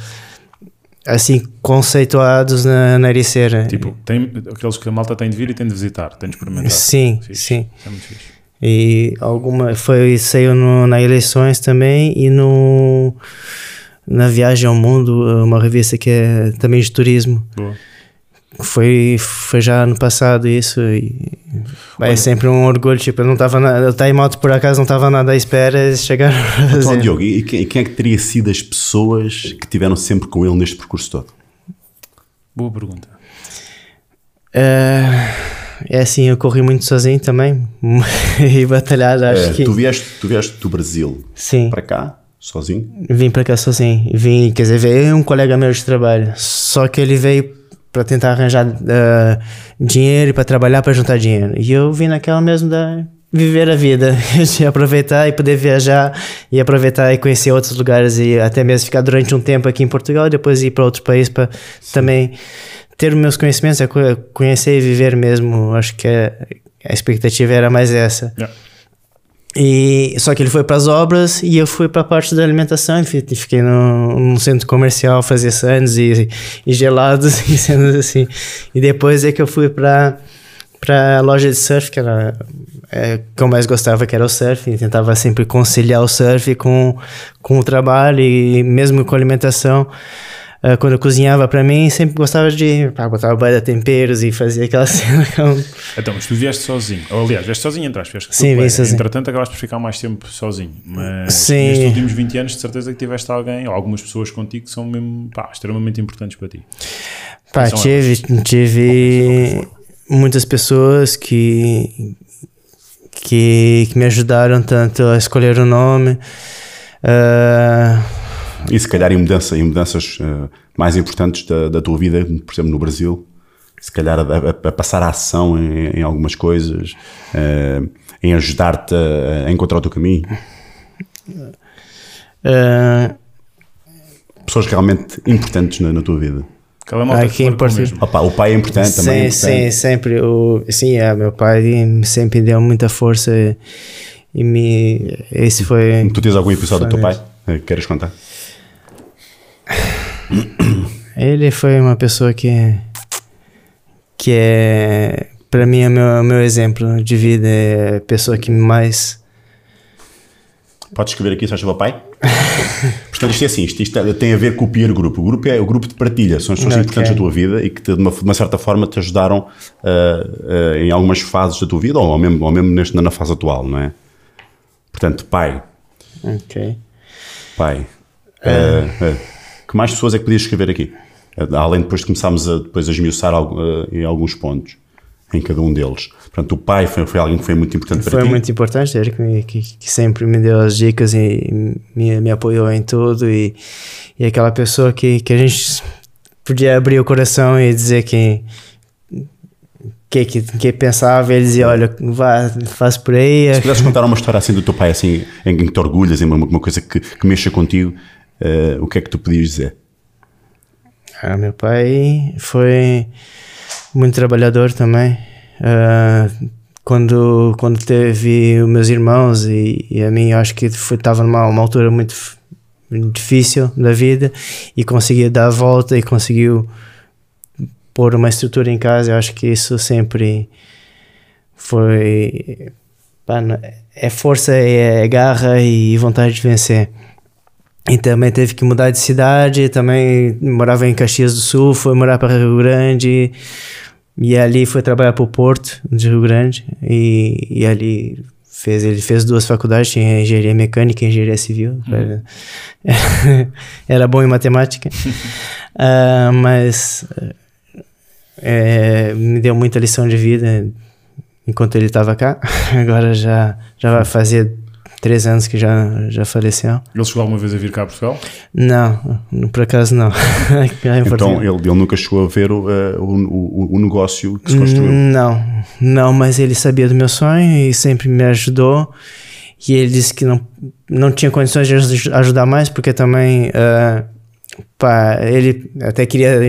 assim conceituados na, na Ericeira. Tipo, tem, aqueles que a malta tem de vir e tem de visitar, tem de experimentar. Sim, Fixe. sim. É muito fixe. E alguma foi saiu no, na eleições também e no na viagem ao mundo uma revista que é também de turismo Boa. foi foi já ano passado isso e é Olha. sempre um orgulho tipo eu não estava eu estava em moto por acaso não estava nada à espera eles chegaram a Então. Diogo, e quem, e quem é que teria sido as pessoas que tiveram sempre com ele neste percurso todo? Boa pergunta. É, é assim eu corri muito sozinho também e batalhado acho Eh, que tu, vieste, tu vieste do Brasil sim para cá, sozinho? Vim para cá sozinho. Vim, quer dizer, veio um colega meu de trabalho. Só que ele veio para tentar arranjar eh, dinheiro para trabalhar para juntar dinheiro. E eu vim naquela mesmo da viver a vida, de aproveitar e poder viajar e aproveitar e conhecer outros lugares e até mesmo ficar durante um tempo aqui em Portugal e depois ir para outro país para também ter os meus conhecimentos, é co- conhecer e viver mesmo. Acho que é- a expectativa era mais essa. Yeah. E, só que ele foi para as obras e eu fui para a parte da alimentação e fi- fiquei no, num centro comercial fazer sandes e, e gelados e cenas assim. E depois é que eu fui para para a loja de surf, que era é, que eu mais gostava, que era o surf, e tentava sempre conciliar o surf com, com o trabalho e mesmo com a alimentação. Ah, quando eu cozinhava para mim, sempre gostava de pá, botava bué de temperos e fazia aquela cena. Então, mas tu vieste sozinho. Ou, aliás, vieste sozinho, entraste. Vieste o Sim, vim colega. sozinho. Entretanto, acabaste por ficar mais tempo sozinho. Mas Sim. nestes últimos 20 anos, de certeza que tiveste alguém, ou algumas pessoas contigo que são mesmo pá, extremamente importantes para ti. Pá, tive, tive muitas pessoas que, que, que me ajudaram tanto a escolher o nome. ah, E se calhar em, mudança, em mudanças eh, mais importantes da, da tua vida, por exemplo, no Brasil, se calhar a, a- a passar a ação em, em algumas coisas, eh, em ajudar-te a, a encontrar o teu caminho. ah, Pessoas realmente importantes na, na tua vida. Ah, que importante. Opa, o pai é importante também. é sim, importante. sim, sempre. O, sim, é, meu pai sempre deu muita força e, e me. Esse foi. Tu tens algum episódio do teu pai que queres contar? Ele foi uma pessoa que. que é. Pra mim, é meu, meu exemplo de vida. É a pessoa que mais. Podes escrever aqui, se favor, pai? Portanto, isto é assim, isto, isto tem a ver com o peer group. O grupo é o grupo de partilha, são as pessoas Ok. importantes da tua vida e que te, de, uma, de uma certa forma te ajudaram ah, ah, em algumas fases da tua vida ou mesmo, ou mesmo neste, na fase atual, não é? Portanto, pai, Ok. pai. ah, que mais pessoas é que podias escrever aqui? Ah, Além depois de começarmos a, depois a esmiuçar ah, em alguns pontos, em cada um deles. Portanto, o pai foi, foi alguém que foi muito importante para Foi ti. muito importante, ele que, que, que sempre me deu as dicas e me, me apoiou em tudo e, e aquela pessoa que, que a gente podia abrir o coração e dizer que que, que, que pensava ele dizia, olha, vá, faz por aí. Se pudesses contar uma história assim do teu pai, assim, em que te orgulhas, em uma, uma coisa que, que mexa contigo, ah, o que é que tu podias dizer? Ah, meu pai foi muito trabalhador também. Ah, quando, quando teve os meus irmãos e, e a mim, acho que estava numa uma altura muito difícil da vida e conseguia dar a volta e conseguiu pôr uma estrutura em casa. Eu acho que isso sempre foi. pá, é força, é garra e vontade de vencer. E também teve que mudar de cidade, também morava em Caxias do Sul, foi morar para Rio Grande, e ali foi trabalhar para o Porto de Rio Grande, e, e ali fez, ele fez duas faculdades, tinha engenharia mecânica e engenharia civil, era, era bom em matemática, Ah, mas é, me deu muita lição de vida enquanto ele estava cá, agora já, já vai fazer três anos que já, já faleceu. Ele chegou alguma vez a vir cá a Portugal? Não, por acaso não. Então, ele, ele nunca chegou a ver o, ah, o, o, o negócio que se construiu. Não, não, mas ele sabia do meu sonho e sempre me ajudou. E ele disse que não, não tinha condições de aj- ajudar mais, porque também ah, pá, ele até queria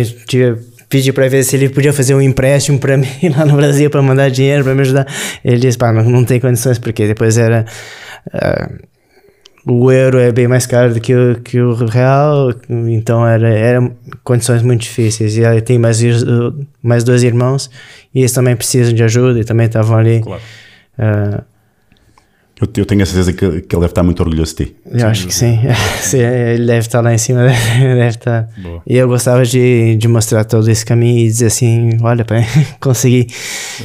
pedir para ver se ele podia fazer um empréstimo para mim lá no Brasil para mandar dinheiro para me ajudar. Ele disse: pá, não, não tem condições, porque depois era. Ah, o euro é bem mais caro do que o, que o real, então era, era condições muito difíceis. E aí tem mais, mais dois irmãos e eles também precisam de ajuda e também estavam ali. Claro. ah, Eu, eu tenho a certeza que, que ele deve estar muito orgulhoso de ti. eu acho que sim. Sim, Ele deve estar lá em cima, deve estar. Boa. E eu gostava de, de mostrar todo esse caminho e dizer assim: olha, pai, consegui.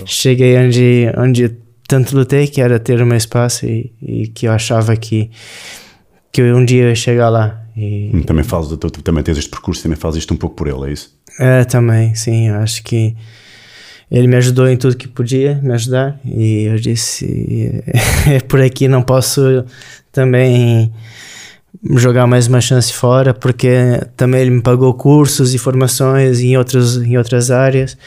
Cheguei onde, onde tanto lutei, que era ter o meu espaço e, e que eu achava que, que um dia eu ia chegar lá. E, Também falas, tu também tens este percurso, também fazes isto um pouco por ele, é isso? É, também, sim. Eu acho que ele me ajudou em tudo que podia me ajudar. E eu disse: é por aqui, não posso também jogar mais uma chance fora, porque também ele me pagou cursos e formações em, outros, em outras áreas.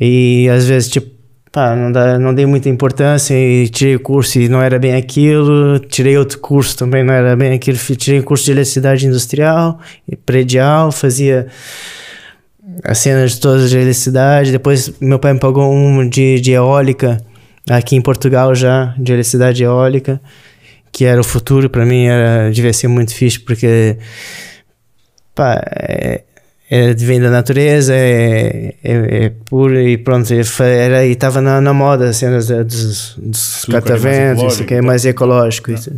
E às vezes, tipo, pá, não, dá, não dei muita importância e tirei o curso e não era bem aquilo. Tirei outro curso também, não era bem aquilo. Tirei o curso de eletricidade industrial e predial, fazia as cenas todas de eletricidade. Depois meu pai me pagou um de, de eólica aqui em Portugal já, de eletricidade eólica, que era o futuro para mim, era devia ser muito fixe porque pá, é, é, vem da natureza, é, é, é puro e pronto, fa- era, e estava na, na moda as cenas da- dos, dos cataventos, isso ecológico que é e mais ecológico. isso.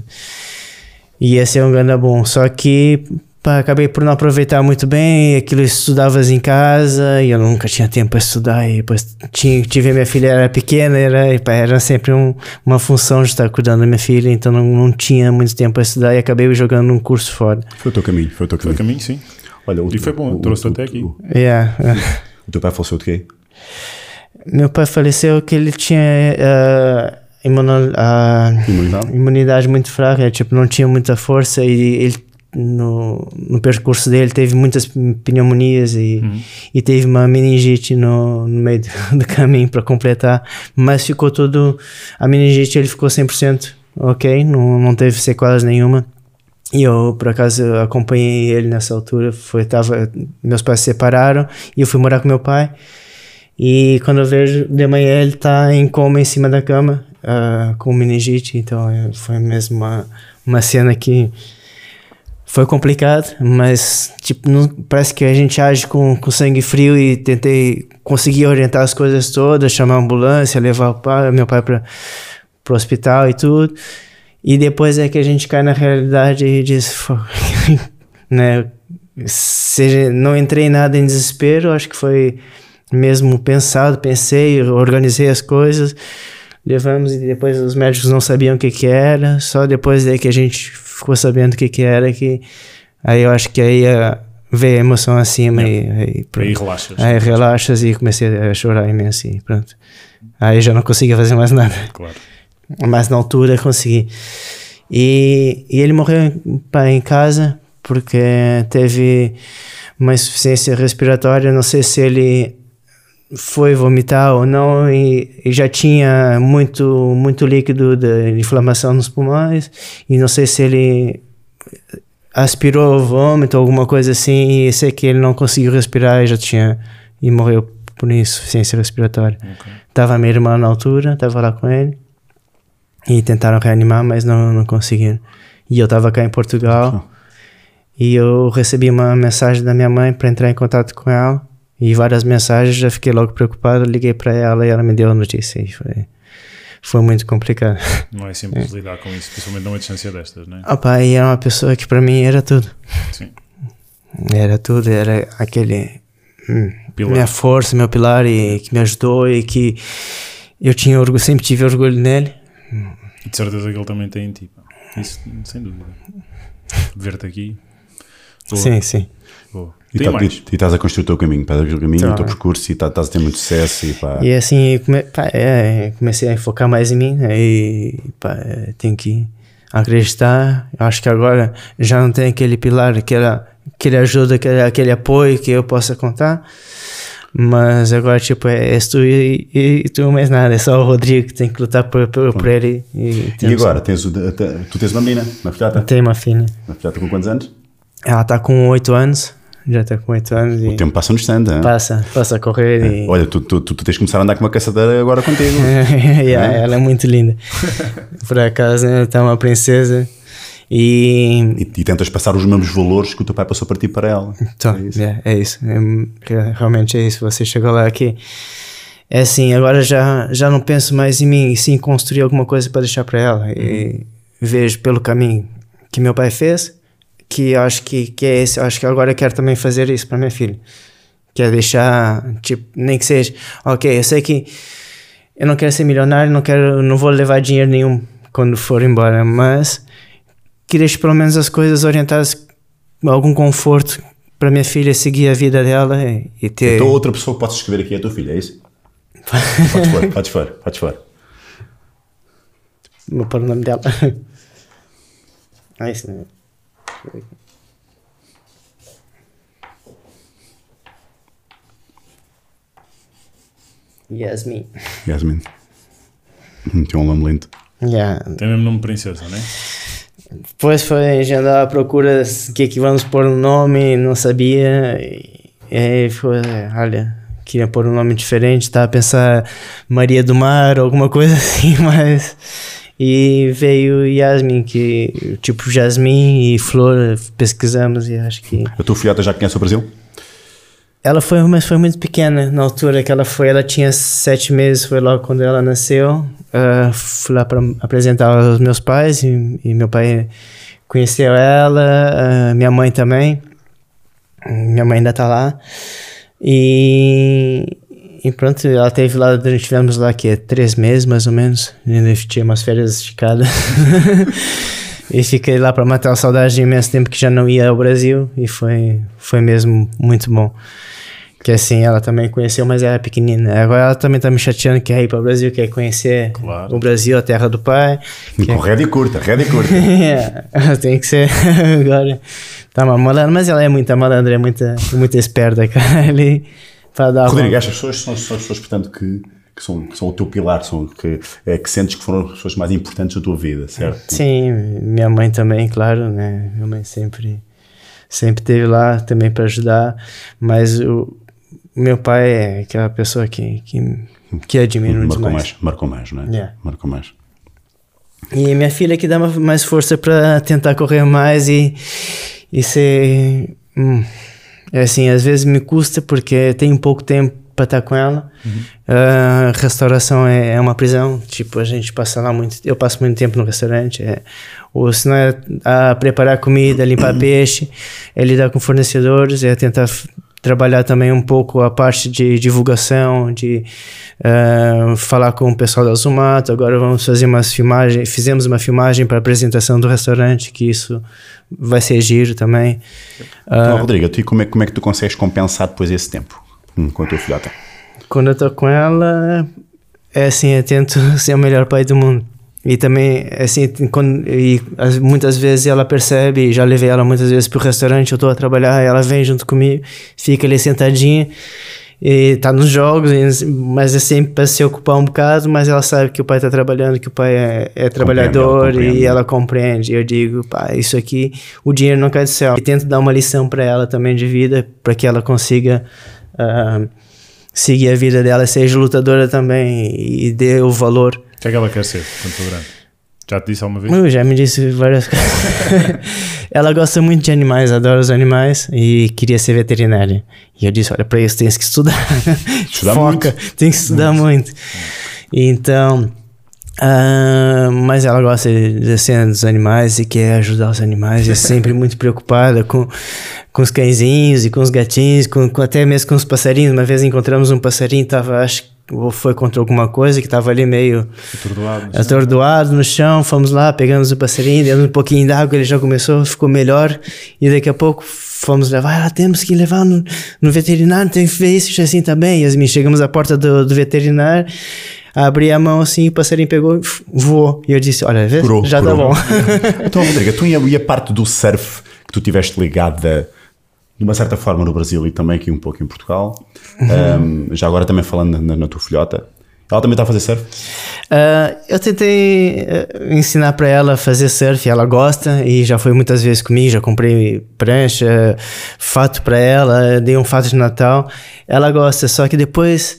E ia ser um grande bom. Só que pá, acabei por não aproveitar muito bem. Aquilo estudavas em casa e eu nunca tinha tempo para estudar. E depois tinha, tive a minha filha, era pequena, era, e, pá, era sempre um- uma função de estar cuidando da minha filha, então não, não tinha muito tempo para estudar e acabei jogando um curso fora. Foi o teu caminho, foi o teu Foi o caminho. caminho, sim. Olha, o, E foi bom, o- trouxe o- até aqui. O, Yeah. o teu pai faleceu de quê? Meu pai faleceu que ele tinha ah, imuno- ah, Imunidade? imunidade muito fraca, tipo, não tinha muita força e ele no, no percurso dele teve muitas pneumonias e, e teve uma meningite no, no meio do, do caminho para completar, mas ficou tudo, a meningite ele ficou 100% ok, não, não teve sequelas nenhuma. E eu, por acaso, acompanhei ele nessa altura. Foi, tava, meus pais se separaram e eu fui morar com meu pai. E quando eu vejo de manhã, ele tá em coma em cima da cama, ah, com meningite. Então é, foi mesmo uma, uma cena que foi complicado, mas tipo, não- parece que a gente age com, com sangue frio e tentei conseguir orientar as coisas todas, chamar a ambulância, levar o pai, meu pai para o hospital e tudo. E depois é que a gente cai na realidade e diz, né? Seja, não entrei em nada em desespero, acho que foi mesmo pensado, pensei, organizei as coisas, levamos e depois os médicos não sabiam o que que era, só depois daí que a gente ficou sabendo o que que era, que aí eu acho que aí ah, veio a emoção acima e, aí pronto. Aí relaxas. Aí relaxas e comecei a chorar imenso e pronto. Aí já não conseguia fazer mais nada. Claro. Mas na altura consegui. E, e ele morreu pá, em casa porque teve uma insuficiência respiratória. Não sei se ele foi vomitar ou não e, e já tinha muito muito líquido de inflamação nos pulmões e não sei se ele aspirou vômito alguma coisa assim e sei que ele não conseguiu respirar e já tinha e morreu por insuficiência respiratória tava minha irmã na altura tava lá com ele e tentaram reanimar mas não, não conseguiram e eu tava cá em Portugal e eu recebi uma mensagem da minha mãe para entrar em contato com ela e várias mensagens, já fiquei logo preocupado, liguei para ela e ela me deu a notícia e foi, foi muito complicado. Não é simples lidar com isso, principalmente numa distância destas, né? Opa, e era uma pessoa que para mim era tudo. Sim. Era tudo, era aquele. hum, Pilar. minha força, meu pilar e que me ajudou e que eu tinha orgulho, sempre tive orgulho nele. E de certeza que ele também tem em ti. pá. Isso, sem dúvida. Ver-te aqui. Boa, Sim, sim. boa. E, tá- e- e estás a construir o teu caminho, construir o caminho, Tá. o teu percurso e tá- estás a ter muito sucesso. E, pá, E assim, come, pá, é, comecei a focar mais em mim né, e pá, é, tenho que acreditar. Eu acho que agora já não tem aquele pilar, aquela, aquele ajuda, aquele, aquele apoio que eu possa contar. Mas agora, tipo, é, és tu e, e, e tu mais nada. É só o Rodrigo que tem que lutar por, por, por ele. E, E agora, tens o, de- tu tens uma menina, uma filhata? Tem uma filha. Uma filhata com quantos anos? Ela tá com 8 anos. Já tá com 8 anos e O tempo passa no stand, hein? passa, passa a correr e... Olha, tu, tu, tu, tu tens que começar a andar com uma caçadeira agora contigo. Yeah, ela é muito linda. Por acaso, ela tá uma princesa. E. E, e tentas passar os mesmos valores que o teu pai passou para ti para ela. Então, É isso. é, é isso. É, é- realmente é isso. Você chegou lá aqui. É assim, agora já, já não penso mais em mim, e sim construir alguma coisa para deixar para ela. E vejo pelo caminho que meu pai fez, que acho que, que é esse. Acho que agora eu quero também fazer isso para minha filha. Que é deixar, tipo, nem que seja. Ok, eu sei que eu não quero ser milionário, não quero, não vou levar dinheiro nenhum quando for embora, mas que deixe pelo menos as coisas orientadas algum conforto para minha filha seguir a vida dela e, e ter Então outra pessoa que podes escrever aqui é a tua filha, é isso? Podes for, podes for, podes for. vou pôr o nome dela ah, isso não é. Yasmin Yasmin. Tem um nome lindo. yeah. Tem mesmo nome de princesa, né? Depois foi, já andava à procura de que é que vamos pôr um nome, não sabia. E, aí foi, olha, queria pôr um nome diferente, estava a pensar Maria do Mar, alguma coisa assim, mas. E veio Yasmin, que tipo Jasmine e Flor, pesquisamos e acho que. A tua filhota já conhece o Brasil? Ela foi, mas foi muito pequena na altura que ela foi. Ela tinha sete meses, foi logo quando ela nasceu. Ah, fui lá para apresentar aos meus pais e, e meu pai conheceu ela, ah, minha mãe também. Minha mãe ainda tá lá. E, e pronto, ela teve lá, tivemos lá que três meses mais ou menos. Ainda tinha umas férias esticadas. e fiquei lá para matar a saudade de imenso tempo que já não ia ao Brasil. E foi, foi mesmo muito bom. Que assim, ela também conheceu, mas era pequenina. Agora ela também tá me chateando que quer ir para o Brasil, quer conhecer Claro. o Brasil, a terra do pai. Com rédea curta, rédea curta. É, tem que ser agora. Tá uma malandra, mas ela é muita malandra, é muita, muita esperta, cara. Ele, para dar Rodrigo, uma- estas pessoas são, são as pessoas, portanto, que, que, são, que são o teu pilar, são, que, é, que sentes que foram as pessoas mais importantes da tua vida, certo? Sim, minha mãe também, claro, né? Minha mãe sempre, sempre esteve lá também para ajudar, mas o meu pai é aquela pessoa que, que, que admiro Marcou demais. mais, marcou mais, não é? Yeah. Marcou mais. E minha filha que dá ma- mais força para tentar correr mais e, e ser. hum, é assim, às vezes me custa porque tenho pouco tempo para estar com ela. Ah, restauração é, é uma prisão, tipo, a gente passa lá muito, eu passo muito tempo no restaurante, é, ou se não é a preparar comida, limpar peixe, é lidar com fornecedores, é tentar trabalhar também um pouco a parte de divulgação, de ah, falar com o pessoal da Zumato, agora vamos fazer umas filmagens, fizemos uma filmagem para apresentação do restaurante, que isso vai ser giro também. Então, Rodrigo, tu, como, é, como é que tu consegues compensar depois esse tempo com a tua filhota? quando eu tô com ela, é assim, eu tento ser o melhor pai do mundo. E também, assim, quando, e as- muitas vezes ela percebe, já levei ela muitas vezes pro restaurante, eu tô a trabalhar, ela vem junto comigo, fica ali sentadinha, e tá nos jogos, mas é sempre para se ocupar um bocado, mas ela sabe que o pai tá trabalhando, que o pai é, é trabalhador compreende. e ela compreende. Eu digo, pai, isso aqui, o dinheiro não cai do céu. E tento dar uma lição para ela também de vida, para que ela consiga ah, seguir a vida dela, seja lutadora também e dê o valor. Que é que ela quer ser quando for grande? Já te disse alguma vez? Eu já me disse várias coisas. ela gosta muito de animais, adora os animais e queria ser veterinária. E eu disse: Olha, para isso tens que estudar. Estudar Foca, tem que estudar muito. Então. ah, mas ela gosta da cena dos animais e quer ajudar os animais, é sempre muito preocupada com, com os cãezinhos e com os gatinhos, com, com- até mesmo com os passarinhos. Uma vez encontramos um passarinho, tava, acho que ou foi contra alguma coisa, que tava ali meio Atordoado. É atordoado no chão, fomos lá, pegamos o passarinho, demos um pouquinho d'água, ele já começou, ficou melhor, e daqui a pouco fomos levar, ah, temos que levar no, no veterinário, tem que ver isso, isso assim também. Yasmin, chegamos à porta do, do veterinário, abri a mão assim, o passarinho pegou, voou, e eu disse, olha, vê, Curou, já curou. tá bom. Então, Rodrigo, tu e a, e a parte do surf que tu tiveste ligada de uma certa forma no Brasil e também aqui um pouco em Portugal, Uhum. um, já agora também falando na, na tua filhota, ela também está a fazer surf? Ah, eu tentei eh, ensinar para ela a fazer surf, ela gosta e já foi muitas vezes comigo, já comprei prancha, fato para ela, dei um fato de Natal. Ela gosta, só que depois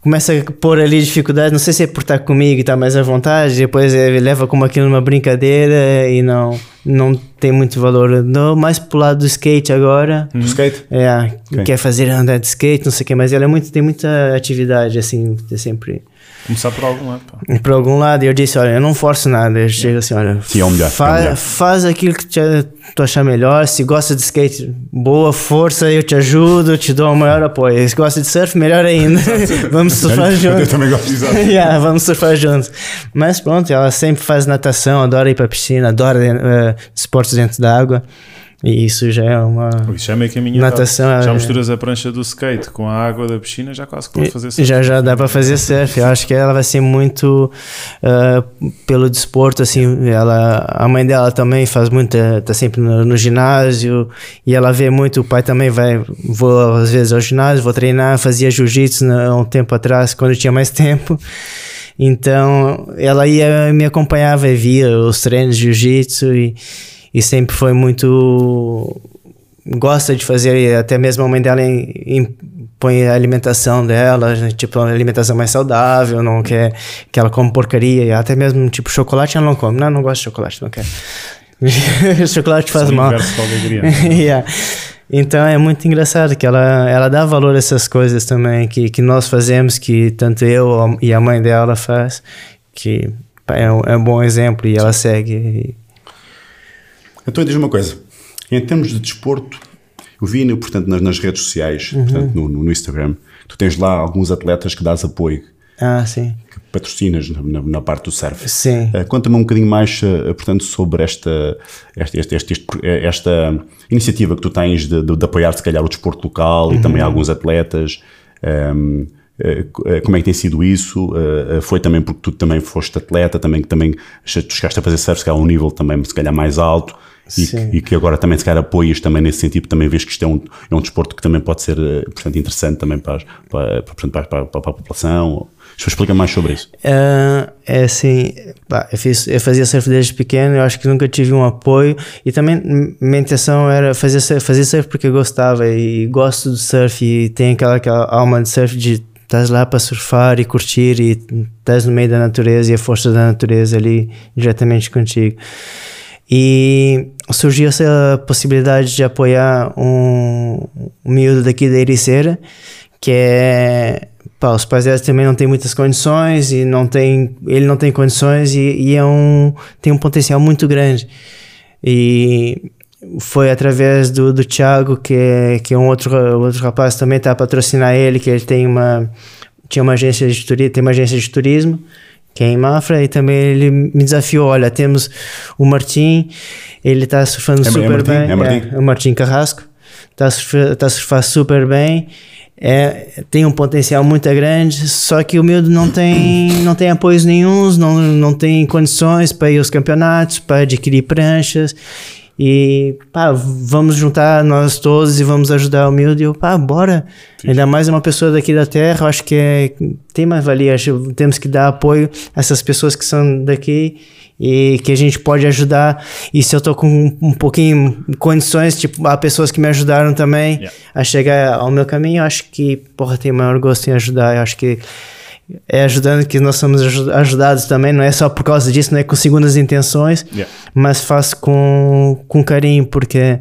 começa a pôr ali dificuldade, não sei se é por estar comigo e estar mais à vontade, depois eh, leva como aquilo numa brincadeira e não não tem muito valor. Dou mais pro lado do skate agora. Do skate? É, Ok. quer fazer andar de skate, não sei o que, mas ela é muito, tem muita atividade, assim, é sempre Começar por algum lado. pá. para algum lado. E eu disse, olha, eu não forço nada. Eu chego assim, olha, Sim, é o melhor, é o fa- melhor. faz aquilo que te- tu achar melhor. Se gosta de skate, boa força, eu te ajudo, te dou o maior apoio. Se gosta de surf, melhor ainda. vamos surfar Eu juntos. também gosto de exato. Yeah, vamos surfar juntos. Mas pronto, ela sempre faz natação, adora ir pra piscina, adora eh, esportes dentro da água. E isso já é uma. Isso já é meio caminho. Natação. Já é- misturas a prancha do skate com a água da piscina, já quase que pode fazer surf. Já já dá para fazer surf. Eu acho que ela vai ser muito ah, pelo desporto, assim. Ela, a mãe dela também faz muito, eh, tá sempre no, no ginásio e ela vê muito. O pai também vai, vou às vezes ao ginásio, vou treinar, fazia jiu-jitsu né, há um tempo atrás, quando tinha mais tempo. Então ela ia me acompanhava e via os treinos de jiu-jitsu e, e sempre foi muito gosta de fazer, e até mesmo a mãe dela im- impõe a alimentação dela, né, tipo, uma alimentação mais saudável, não quer que ela come porcaria, e até mesmo, tipo, chocolate ela não come. Não, não gosto de chocolate, não quer. chocolate faz São mal. criança. Yeah. Então é muito engraçado que ela, ela dá valor a essas coisas também que, que nós fazemos, que tanto eu e a mãe dela faz, que é um, é um bom exemplo e ela segue. Então diz uma coisa, em termos de desporto, eu vi, né, portanto, nas, nas redes sociais, Uhum. portanto, no, no Instagram, tu tens lá alguns atletas que dás apoio, Ah, sim. que patrocinas na, na- parte do surf. Sim. Eh, Conta-me um bocadinho mais, eh, portanto, sobre esta, esta, esta, esta, esta- iniciativa que tu tens de, de- de apoiar, se calhar, o desporto local e Uhum. também alguns atletas. Ehm, eh, co- eh, como é que tem sido isso? Foi também porque tu também foste atleta, também que também tu chegaste a fazer surf, se calhar, a um nível também, se calhar, mais alto. E que, e que agora também se calhar apoias também nesse sentido, também vês que isto é um, é um desporto que também pode ser eh, portanto, interessante também para, para, para, para, para- a população. Explica mais sobre isso. Ah, é assim, eu, fiz, eu fazia surf desde pequeno, eu acho que nunca tive um apoio e também minha intenção era fazer surf, fazer surf porque eu gostava e gosto do surf e tem aquela, aquela alma de surf de estás lá para surfar e curtir e estás no meio da natureza e a força da natureza ali diretamente contigo. E surgiu essa possibilidade de apoiar um, um miúdo daqui da Ericeira que é pá, os pais dela também não têm muitas condições e não tem ele não tem condições e, e é um tem um potencial muito grande. E foi através do, do Thiago que é, que é um outro outro rapaz também está a patrocinar ele que ele tem uma tinha uma agência de turismo tem uma agência de turismo é em Mafra e também ele me desafiou olha temos o Martim ele está surfando É- é super Martim? bem É Martim? o Martim Carrasco está a surfar, tá surfar super bem é, tem um potencial muito grande, só que o miúdo não tem, não tem apoios nenhums, não, não tem condições para ir aos campeonatos, para adquirir pranchas. E pá, vamos juntar nós todos e vamos ajudar o miúdo. E eu, pá, bora. Ainda mais uma pessoa daqui da terra, eu acho que é, tem mais valia. Acho temos que dar apoio a essas pessoas que são daqui e que a gente pode ajudar. E se eu tô com um pouquinho condições, tipo, há pessoas que me ajudaram também Yeah. a chegar ao meu caminho, eu acho que, porra, tem maior gosto em ajudar. Eu acho que é ajudando que nós somos aju- ajudados também, não é só por causa disso, não é com segundas intenções, Yeah. mas faço com, com carinho, porque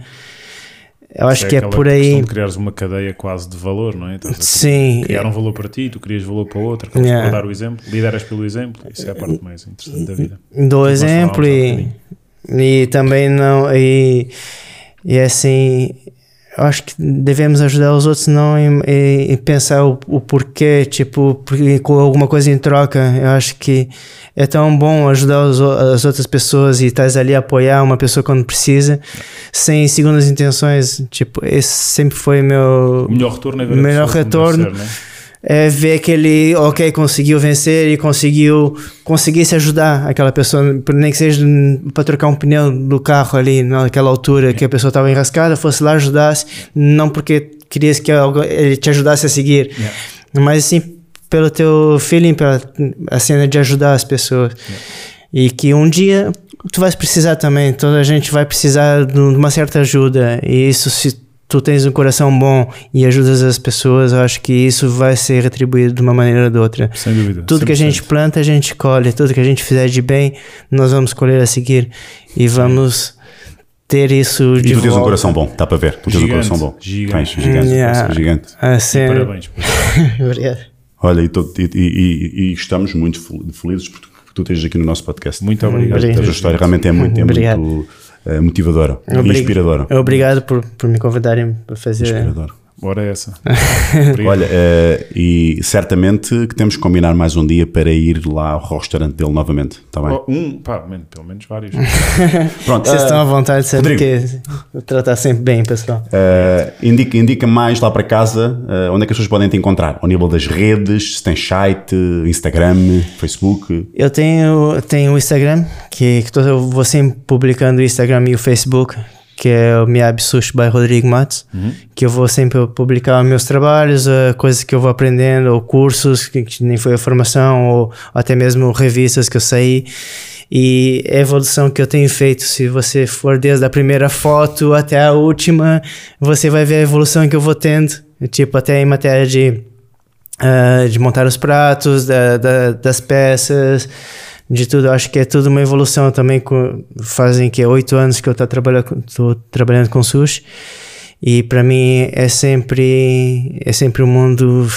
eu acho que é por aí. de criares uma cadeia quase de valor, não é? A Sim, criar um valor para ti, tu crias valor para outro, acabas Yeah. por dar o exemplo, lideras pelo exemplo, isso é a parte mais interessante da vida. dou Nós exemplo e, e também não. E, e assim, eu acho que devemos ajudar os outros não e, pensar o, o porquê, tipo, com alguma coisa em troca. Eu acho que é tão bom ajudar os as outras pessoas e estás ali a apoiar uma pessoa quando precisa, sem segundas intenções. Tipo, esse sempre foi meu. O melhor retorno é Melhor retorno. ser, não é? é ver que ele, ok, conseguiu vencer e conseguiu conseguir se ajudar aquela pessoa, nem que seja para trocar um pneu do carro ali naquela altura que a pessoa estava enrascada, fosse lá ajudasse, não porque querias que ele te ajudasse a seguir, Yeah. mas sim pelo teu feeling, pela a cena de ajudar as pessoas. E que um dia tu vais precisar também, toda a gente vai precisar de uma certa ajuda. E isso, se tu tens um coração bom e ajudas as pessoas, eu acho que isso vai ser retribuído de uma maneira ou de outra. Sem dúvida. Tudo que a 100%. gente planta, a gente colhe. Tudo que a gente fizer de bem, nós vamos colher a seguir. E vamos ter isso E de tu tens um coração bom, está para ver. Tu tens um coração bom. gigante. Tens, gigante. Yeah. gigante. Assim, Parabéns. Obrigado. Olha, e, tô- e- e- e- e estamos muito fel- felizes por tu, estejas aqui no nosso podcast. Muito obrigado. Obrigado. A tua história realmente é muito, é Obrigado. muito eh, motivadora e Obrig- inspiradora. Obrigado por, por me convidarem para fazer. Inspiradora. Bora essa. Obrigado. Olha, eh, e certamente que temos que combinar mais um dia para ir lá ao restaurante dele novamente, está bem? Oh, um, pá, man, pelo menos vários. Pronto, Vocês eh, estão à vontade, sabe Rodrigo. que tratar sempre bem, pessoal. eh, indica, indica mais lá para casa eh, onde é que as pessoas podem te encontrar, ao nível das redes, se tens site, Instagram, Facebook. Eu tenho, tenho o Instagram, que, que tô, eu vou sempre publicando o Instagram e o Facebook, que é o Miab Sushi by Rodrigo Matos, que eu vou sempre publicar meus trabalhos, eh, coisas que eu vou aprendendo, ou cursos, que, nem foi a formação, ou até mesmo revistas que eu saí. E a evolução que eu tenho feito, se você for desde a primeira foto até a última, você vai ver a evolução que eu vou tendo, tipo, até em matéria de ah, de montar os pratos, da- da- das peças, de tudo. Eu acho que é tudo uma evolução também. Com, fazem que oito anos que eu estou trabalhando, com- tô trabalhando com sushi e para mim é sempre é sempre um mundo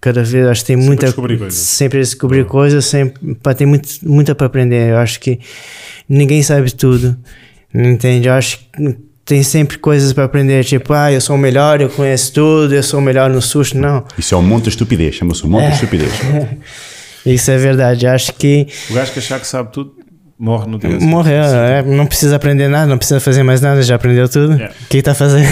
cada vez acho que tem muita descobrir coisas. sempre descobrir coisas sempre pá, tem muito muita para aprender eu acho que ninguém sabe tudo entende eu acho que tem sempre coisas para aprender tipo ah eu sou o melhor eu conheço tudo eu sou o melhor no sushi não Isso é um monte de estupidez, chama-se um monte de estupidez. Isso é verdade. Acho que O gajo que achar que sabe tudo morre no dia. morreu. é, não precisa aprender nada, não precisa fazer mais nada, já aprendeu tudo. O Yeah. que está a fazer?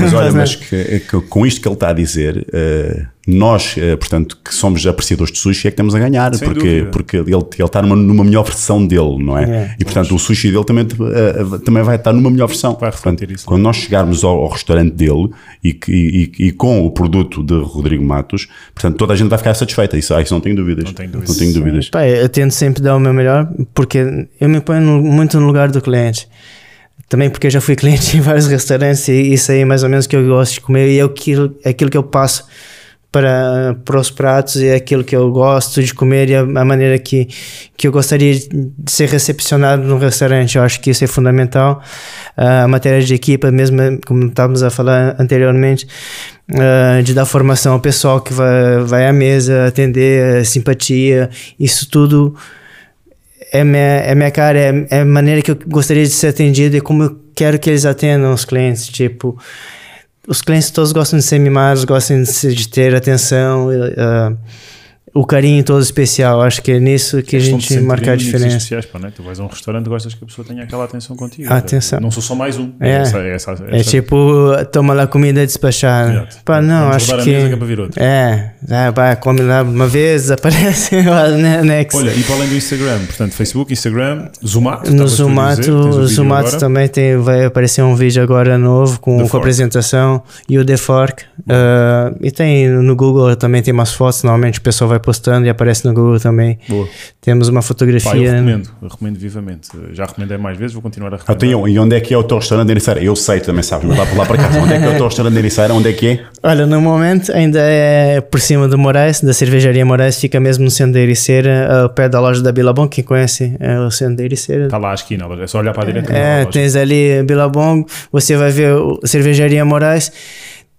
Mas olha, mas que- que- com isto que ele está a dizer, eh, nós, eh, portanto, que somos apreciadores de sushi, é que temos a ganhar, Sem porque, dúvida. porque ele, ele está numa, numa melhor versão dele, não é? É. E portanto, o sushi dele também, eh, também vai estar numa melhor versão. Vai refletir Portanto, isso. Quando nós chegarmos ao, ao restaurante dele e, que- e- e- e com o produto de Rodrigo Matos, portanto, toda a gente vai ficar satisfeita. Isso, ah, isso não tenho dúvidas. Não tenho dúvidas. Não tenho dúvidas. Pá, eu tento sempre dar o meu melhor, porque eu me ponho muito no lugar do cliente. Também porque eu já fui cliente em vários restaurantes e isso aí é mais ou menos o que eu gosto de comer e é aquilo, é aquilo que eu passo para, para os pratos e é aquilo que eu gosto de comer e a, a maneira que, que eu gostaria de ser recepcionado no restaurante. Eu acho que isso é fundamental. a matéria de equipa, mesmo como estávamos a falar anteriormente, uh, de dar formação ao pessoal que vai, vai à mesa, atender, simpatia, isso tudo é minha, é minha cara, é, é a maneira que eu gostaria de ser atendido e como eu quero que eles atendam os clientes. Tipo, os clientes todos gostam de ser mimados, gostam de, ter atenção, uh, o carinho todo especial. Acho que é nisso que a gente marca a diferença. especiais, pá, né? Tu vais a um restaurante gostas que a pessoa tenha aquela atenção contigo. Atenção. Não sou só mais um. É. Essa, essa, essa, É tipo, toma lá comida e despachar. Exato. Pá, não, Vamos acho que. que é. É, ah, vai, come lá uma vez, aparece lá no next. Olha, e para além do Instagram, portanto, Facebook, Instagram, Zumato. No a dizer, Zumato, Zumato também tem, vai aparecer um vídeo agora novo com, The com Fork. apresentação e o The Fork. Uh, e tem no Google também tem umas fotos, normalmente o pessoal vai postando e aparece no Google também. Boa. Temos uma Pá, eu fotografia. recomendo, eu recomendo vivamente. Já recomendei mais vezes, vou continuar a Ah, recomendar. então, e onde é que é o teu restaurante de Ericeira? Eu sei, tu também sabes, mas lá por lá para casa. Onde é que é o teu restaurante de Ericeira? Onde é que é? Olha, no momento ainda é por cima do Moraes, da cervejaria Moraes, fica mesmo no centro da Ericeira, ao pé da loja da Bilabong, quem conhece é o centro da Ericeira. Está lá à esquina, é só olhar para a direita. É, a loja. tens ali Bilabong, você vai ver o Cervejaria Moraes.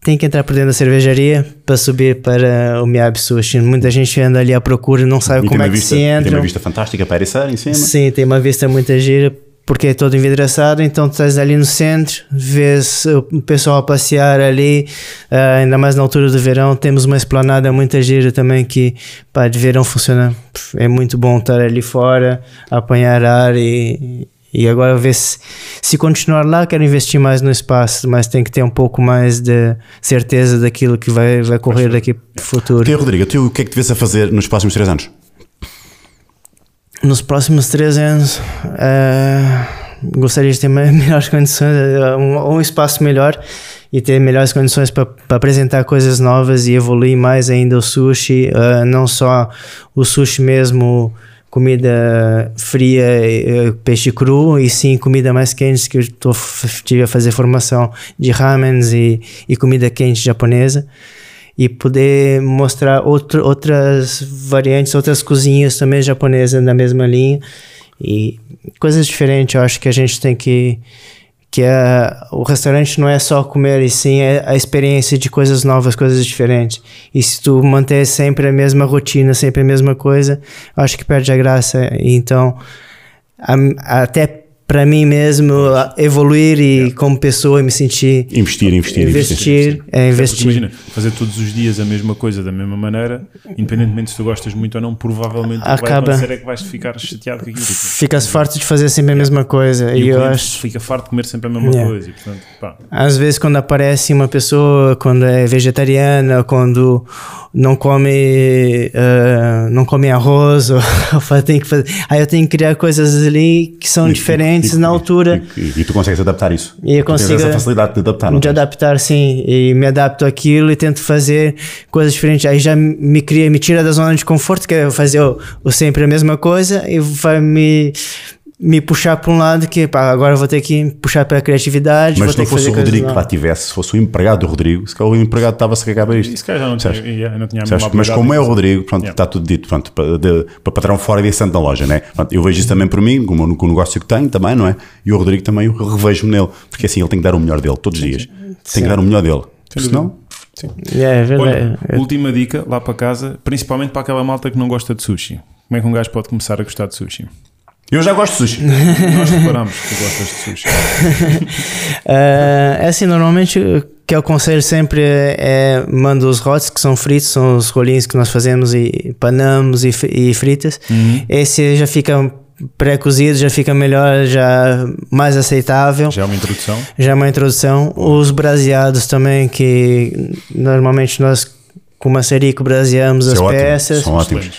Tem que entrar por dentro da cervejaria para subir para o Miyabi Sushi. Muita gente anda ali à procura e não sabe E tem como é que vista, se tem entra. uma vista fantástica para Ericeira em cima. Sim, tem uma vista muito gira porque é todo envidraçado, então tu estás ali no centro, vês o pessoal a passear ali, ah, ainda mais na altura do verão, temos uma esplanada muito gira também que pá, de verão funciona, é muito bom estar ali fora, apanhar ar e, e agora ver se, se continuar lá, quero investir mais no espaço, mas tem que ter um pouco mais de certeza daquilo que vai, vai correr daqui para o futuro. Tu, Rodrigo, tu, o que é que te vês a fazer nos próximos três anos? Nos próximos três anos, eh, gostaria de ter me- melhores condições, eh, um, um espaço melhor e ter melhores condições para apresentar coisas novas e evoluir mais ainda o sushi, eh, não só o sushi mesmo, comida fria, eh, peixe cru, e sim comida mais quente, que eu tive a fazer formação de ramens e, e comida quente japonesa e poder mostrar outro, outras variantes, outras cozinhas também japonesas na mesma linha e coisas diferentes. Eu acho que a gente tem que que é, o restaurante não é só comer e sim é a experiência de coisas novas, coisas diferentes. E se tu manter sempre a mesma rotina, sempre a mesma coisa, acho que perde a graça. Então, a- até para mim mesmo evoluir e como pessoa me sentir Investir, investir, investir, é investir. Imagina, fazer todos os dias a mesma coisa da mesma maneira, independentemente se tu gostas muito ou não, provavelmente o que vai Acaba- acontecer é que vais ficar chateado com aquilo. Ficas farto de fazer sempre a mesma coisa. e E eu acho. fica farto de comer sempre a mesma Yeah. coisa. E, portanto, Às vezes, quando aparece uma pessoa, quando é vegetariana, quando não come, eh, não come arroz, ou, tem que fazer, aí eu tenho que criar coisas ali que são diferentes na altura. E, e- e tu consegues adaptar isso. E eu consigo- essa facilidade de adaptar. de tens? adaptar, sim, e me adapto àquilo e tento fazer coisas diferentes. Aí já me cria, me tira da zona de conforto, que é fazer o, o sempre a mesma coisa, e vai me, me puxar para um lado que pá, agora vou ter que puxar para a criatividade. Mas vou se ter não fosse o Rodrigo que lá tivesse, se fosse o empregado do Rodrigo, se calhar o empregado estava-se a cagar para isto. calhar já não tinha, não tinha a Sabes? mesma Mas como é o. Rodrigo, pronto, Yeah. está tudo dito, pronto, para, de, para patrão fora e assente na loja, né? Pronto, eu vejo isso também por mim, como no, com o negócio que tenho também, não é? E o Rodrigo também, eu revejo-me nele, porque assim ele tem que dar o melhor dele todos os dias, tem que dar o melhor dele, senão, Sim. É, é. Olha, É- última dica lá para casa, principalmente para aquela malta que não gosta de sushi. Como é que um gajo pode começar a gostar de sushi? Eu já gosto de sushi. Nós reparamos que gostas de sushi. É, é assim, normalmente o que eu aconselho sempre é, é mando os rotes que são fritos, são os rolinhos que nós fazemos e panamos e, e fritas. Uhum. Esse já fica pré-cozido, já fica melhor, já mais aceitável. Já é uma introdução. Já é uma introdução. Os braseados também, que normalmente nós com maçarico braseamos Isso as é ótimo, peças. são ótimos.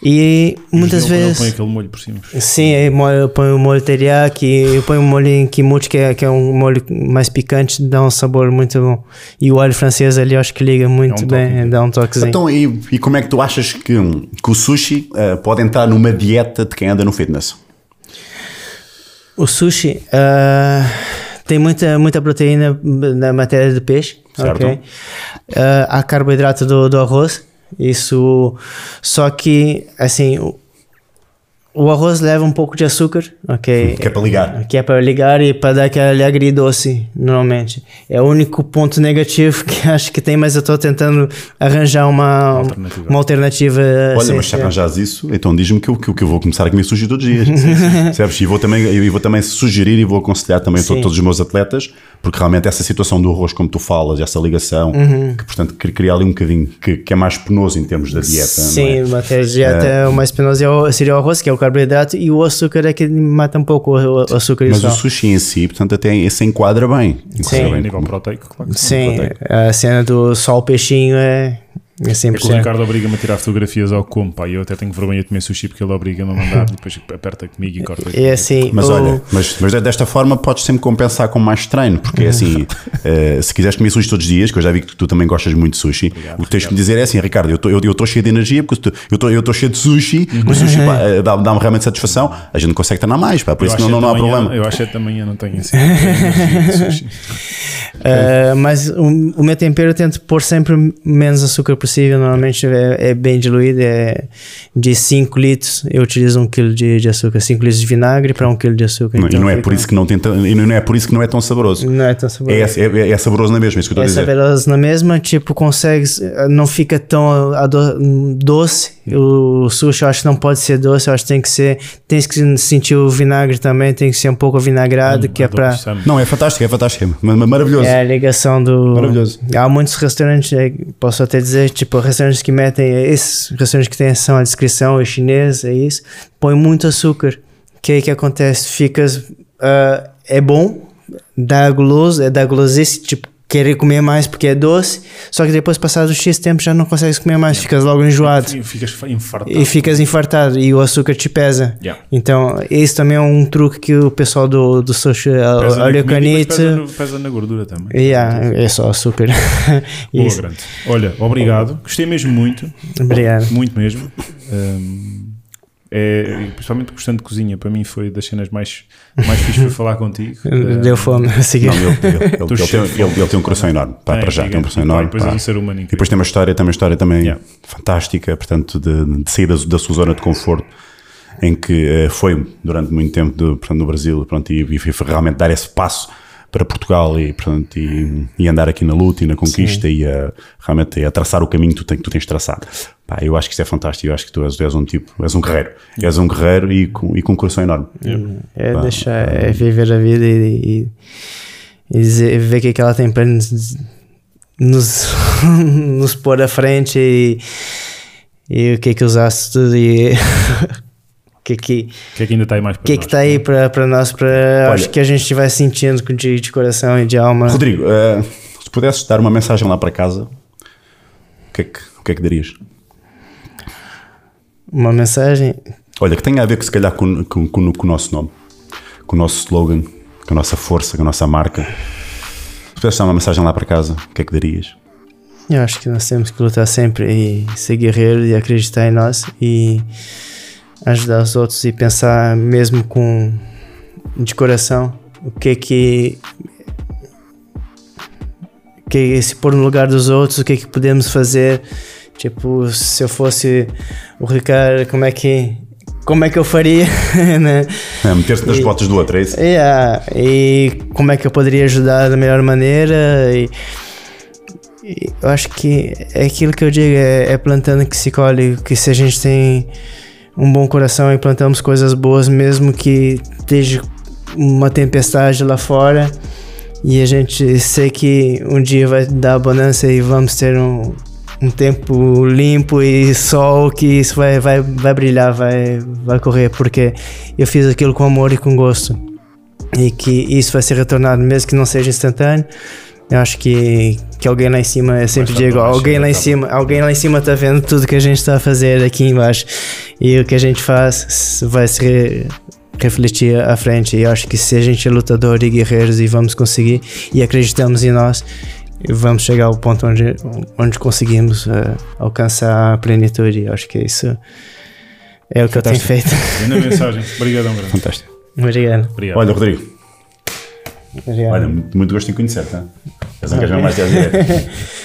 E muitas vezes. põe aquele molho por cima. Sim, mo- eu ponho o molho teriyaki, eu ponho o molho em kimchi, que é, que é um molho mais picante, dá um sabor muito bom. E o alho francês ali eu acho que liga muito um bem, toque. dá um toquezinho. Então, e, e como é que tu achas que, que o sushi eh, pode entrar numa dieta de quem anda no fitness? O sushi, ah, tem muita, muita proteína na matéria de peixe. Certo. ok? Ah, há carboidrato do, do arroz. Isso. Só que, assim, o, arroz leva um pouco de açúcar, ok? Que é para ligar. Que é para ligar e para dar aquele agridoce, normalmente. É o único ponto negativo que acho que tem, mas eu estou tentando arranjar uma alternativa. Uma alternativa Olha, assim, mas se é. arranjares isso, então diz-me que eu, que, eu- que eu vou começar a comer sushi todos os dias. Percebes? E vou também, e vou também sugerir e vou aconselhar também a to- Sim. todos os meus atletas, porque realmente essa situação do arroz, como tu falas, essa ligação, Uhum. que portanto cri- cria ali um bocadinho, que, que é mais penoso em termos da dieta. Sim, não é? de dieta é. o mais penoso é seria o arroz, que é o carboidrato, e o açúcar é que mata um pouco o, o açúcar Mas o sushi em si, portanto, até se enquadra bem. Enquadra Sim. A bem. nível proteico, claro sim. Sim, proteico. a cena do só o peixinho é, é É que o 100%. Ricardo obriga-me a tirar fotografias ao como, pá, eu até tenho vergonha de comer sushi porque ele obriga-me a mandar, e depois aperta comigo e corta. É assim, Mas o- olha, mas, mas desta forma podes sempre compensar com mais treino, porque é assim, eh, se quiseres comer sushi todos os dias, que eu já vi que tu também gostas muito de sushi, o que tens que me dizer é assim, Ricardo, eu estou eu, eu cheio de energia, porque eu estou eu cheio de sushi, o sushi pá, eh, dá- dá-me realmente satisfação, a gente consegue treinar mais, pá, por Eu isso não, não, sete não há manhã- problema. Eu às 7 da manhã não tenho assim. de. Uh, mas o, o meu tempero eu tento pôr sempre menos açúcar possível. Normalmente é, é bem diluído. É de 5 litros eu utilizo 1 um kg de, de açúcar. 5 litros de vinagre para 1 um kg de açúcar. Não, e Então não é por isso que não tenta, e não é por isso que não é tão saboroso. Não é tão saboroso. É, é, é saboroso na mesma, é isso que eu É estou a dizer. saboroso na mesma, tipo, consegues, não fica tão doce. O sushi eu acho que não pode ser doce, eu acho que tem que ser, tens que sentir o vinagre também, tem que ser um pouco avinagrado, que é para. Não, é fantástico, é fantástico, é ma- ma- maravilhoso. É a ligação do. Maravilhoso. Há muitos restaurantes, é, posso até dizer, tipo, restaurantes que metem, esses restaurantes que têm são a descrição, é chinês, é isso, põe muito açúcar. Que é que acontece? Ficas. ah, é bom, dá guloso, é dá gulosice, tipo, querer comer mais porque é doce, só que depois, passado X tempo, já não consegues comer mais, ficas logo enjoado. E Ficas infartado. E ficas infartado e o açúcar te pesa. Yeah. Então, esse também é um truque que o pessoal do, do Pesa na olha o canito. Pesa, pesa na gordura também. Yeah, é só açúcar. Boa, grande. Olha, obrigado. Gostei mesmo muito. Obrigado. Muito mesmo. Um, é, principalmente gostando de cozinha, para mim foi das cenas mais, mais fixe foi falar contigo. Deu fome a seguir. Não, ele, ele- ele- ele tem, de ele- ele tem um coração enorme, pá, É, para já, tem um coração E, enorme. depois pá. é um ser humano E depois tem uma história, tem uma história também Yeah. fantástica, portanto, de, de sair da, da sua zona de conforto, em que eh, foi durante muito tempo de, portanto, no Brasil, pronto, e, e foi realmente dar esse passo para Portugal e, portanto, e, e andar aqui na luta e na conquista e a, realmente a traçar o caminho que tu, tem- que tu tens traçado. Pá, eu acho que isso é fantástico, eu acho que tu és, tu és um tipo, és um guerreiro, és um guerreiro e com, e com um coração enorme. É Pá, deixar, é viver a vida e, e, e dizer, ver o que é que ela tem para nos, nos, nos pôr à frente e, e o que é que os astros e que é que, O que é que ainda está aí mais para o que, é que nós? está aí para, para nós, para Olha- acho que a gente vai sentindo de, de coração e de alma. Rodrigo, eh, se pudesses dar uma mensagem lá para casa, o que é que, o que, é que darias? Uma mensagem, Olha, que tenha a ver que se calhar com, com, com- com o nosso nome, com o nosso slogan, com a nossa força, com a nossa marca. Se pudesses dar uma mensagem lá para casa, o que é que darias? Eu acho que nós temos que lutar sempre e ser guerreiro e acreditar em nós e ajudar os outros e pensar mesmo com de coração o que é que o que é se pôr no lugar dos outros, o que é que podemos fazer. Tipo, se eu fosse o Ricardo, como é que como é que eu faria, né? É, Meter-se nas botas do outro, é isso? Yeah, e como é que eu poderia ajudar da melhor maneira e, e eu acho que é aquilo que eu digo é, é plantando que se colhe que se a gente tem um bom coração e plantamos coisas boas mesmo que esteja uma tempestade lá fora e a gente sei que um dia vai dar bonança e vamos ter um, um tempo limpo e sol que isso vai, vai, vai brilhar, vai, vai correr, porque eu fiz aquilo com amor e com gosto. E que isso vai ser retornado, mesmo que não seja instantâneo. Eu acho que, que alguém lá em cima, eu sempre digo, mais alguém lá em cima, alguém lá em cima está vendo tudo que a gente está a fazer aqui embaixo. E o que a gente faz vai se re- refletir à frente. E eu acho que se a gente é lutador e guerreiros e vamos conseguir e acreditamos em nós, vamos chegar ao ponto onde, onde conseguimos eh, alcançar a plenitude. Eu acho que isso é o que eu tenho feito. Grande mensagem. Obrigadão. Fantástico. Obrigado. Obrigado. Olha, Rodrigo. Olha, muito, muito gosto em conhecer-te. hein? És um gajo mais direto.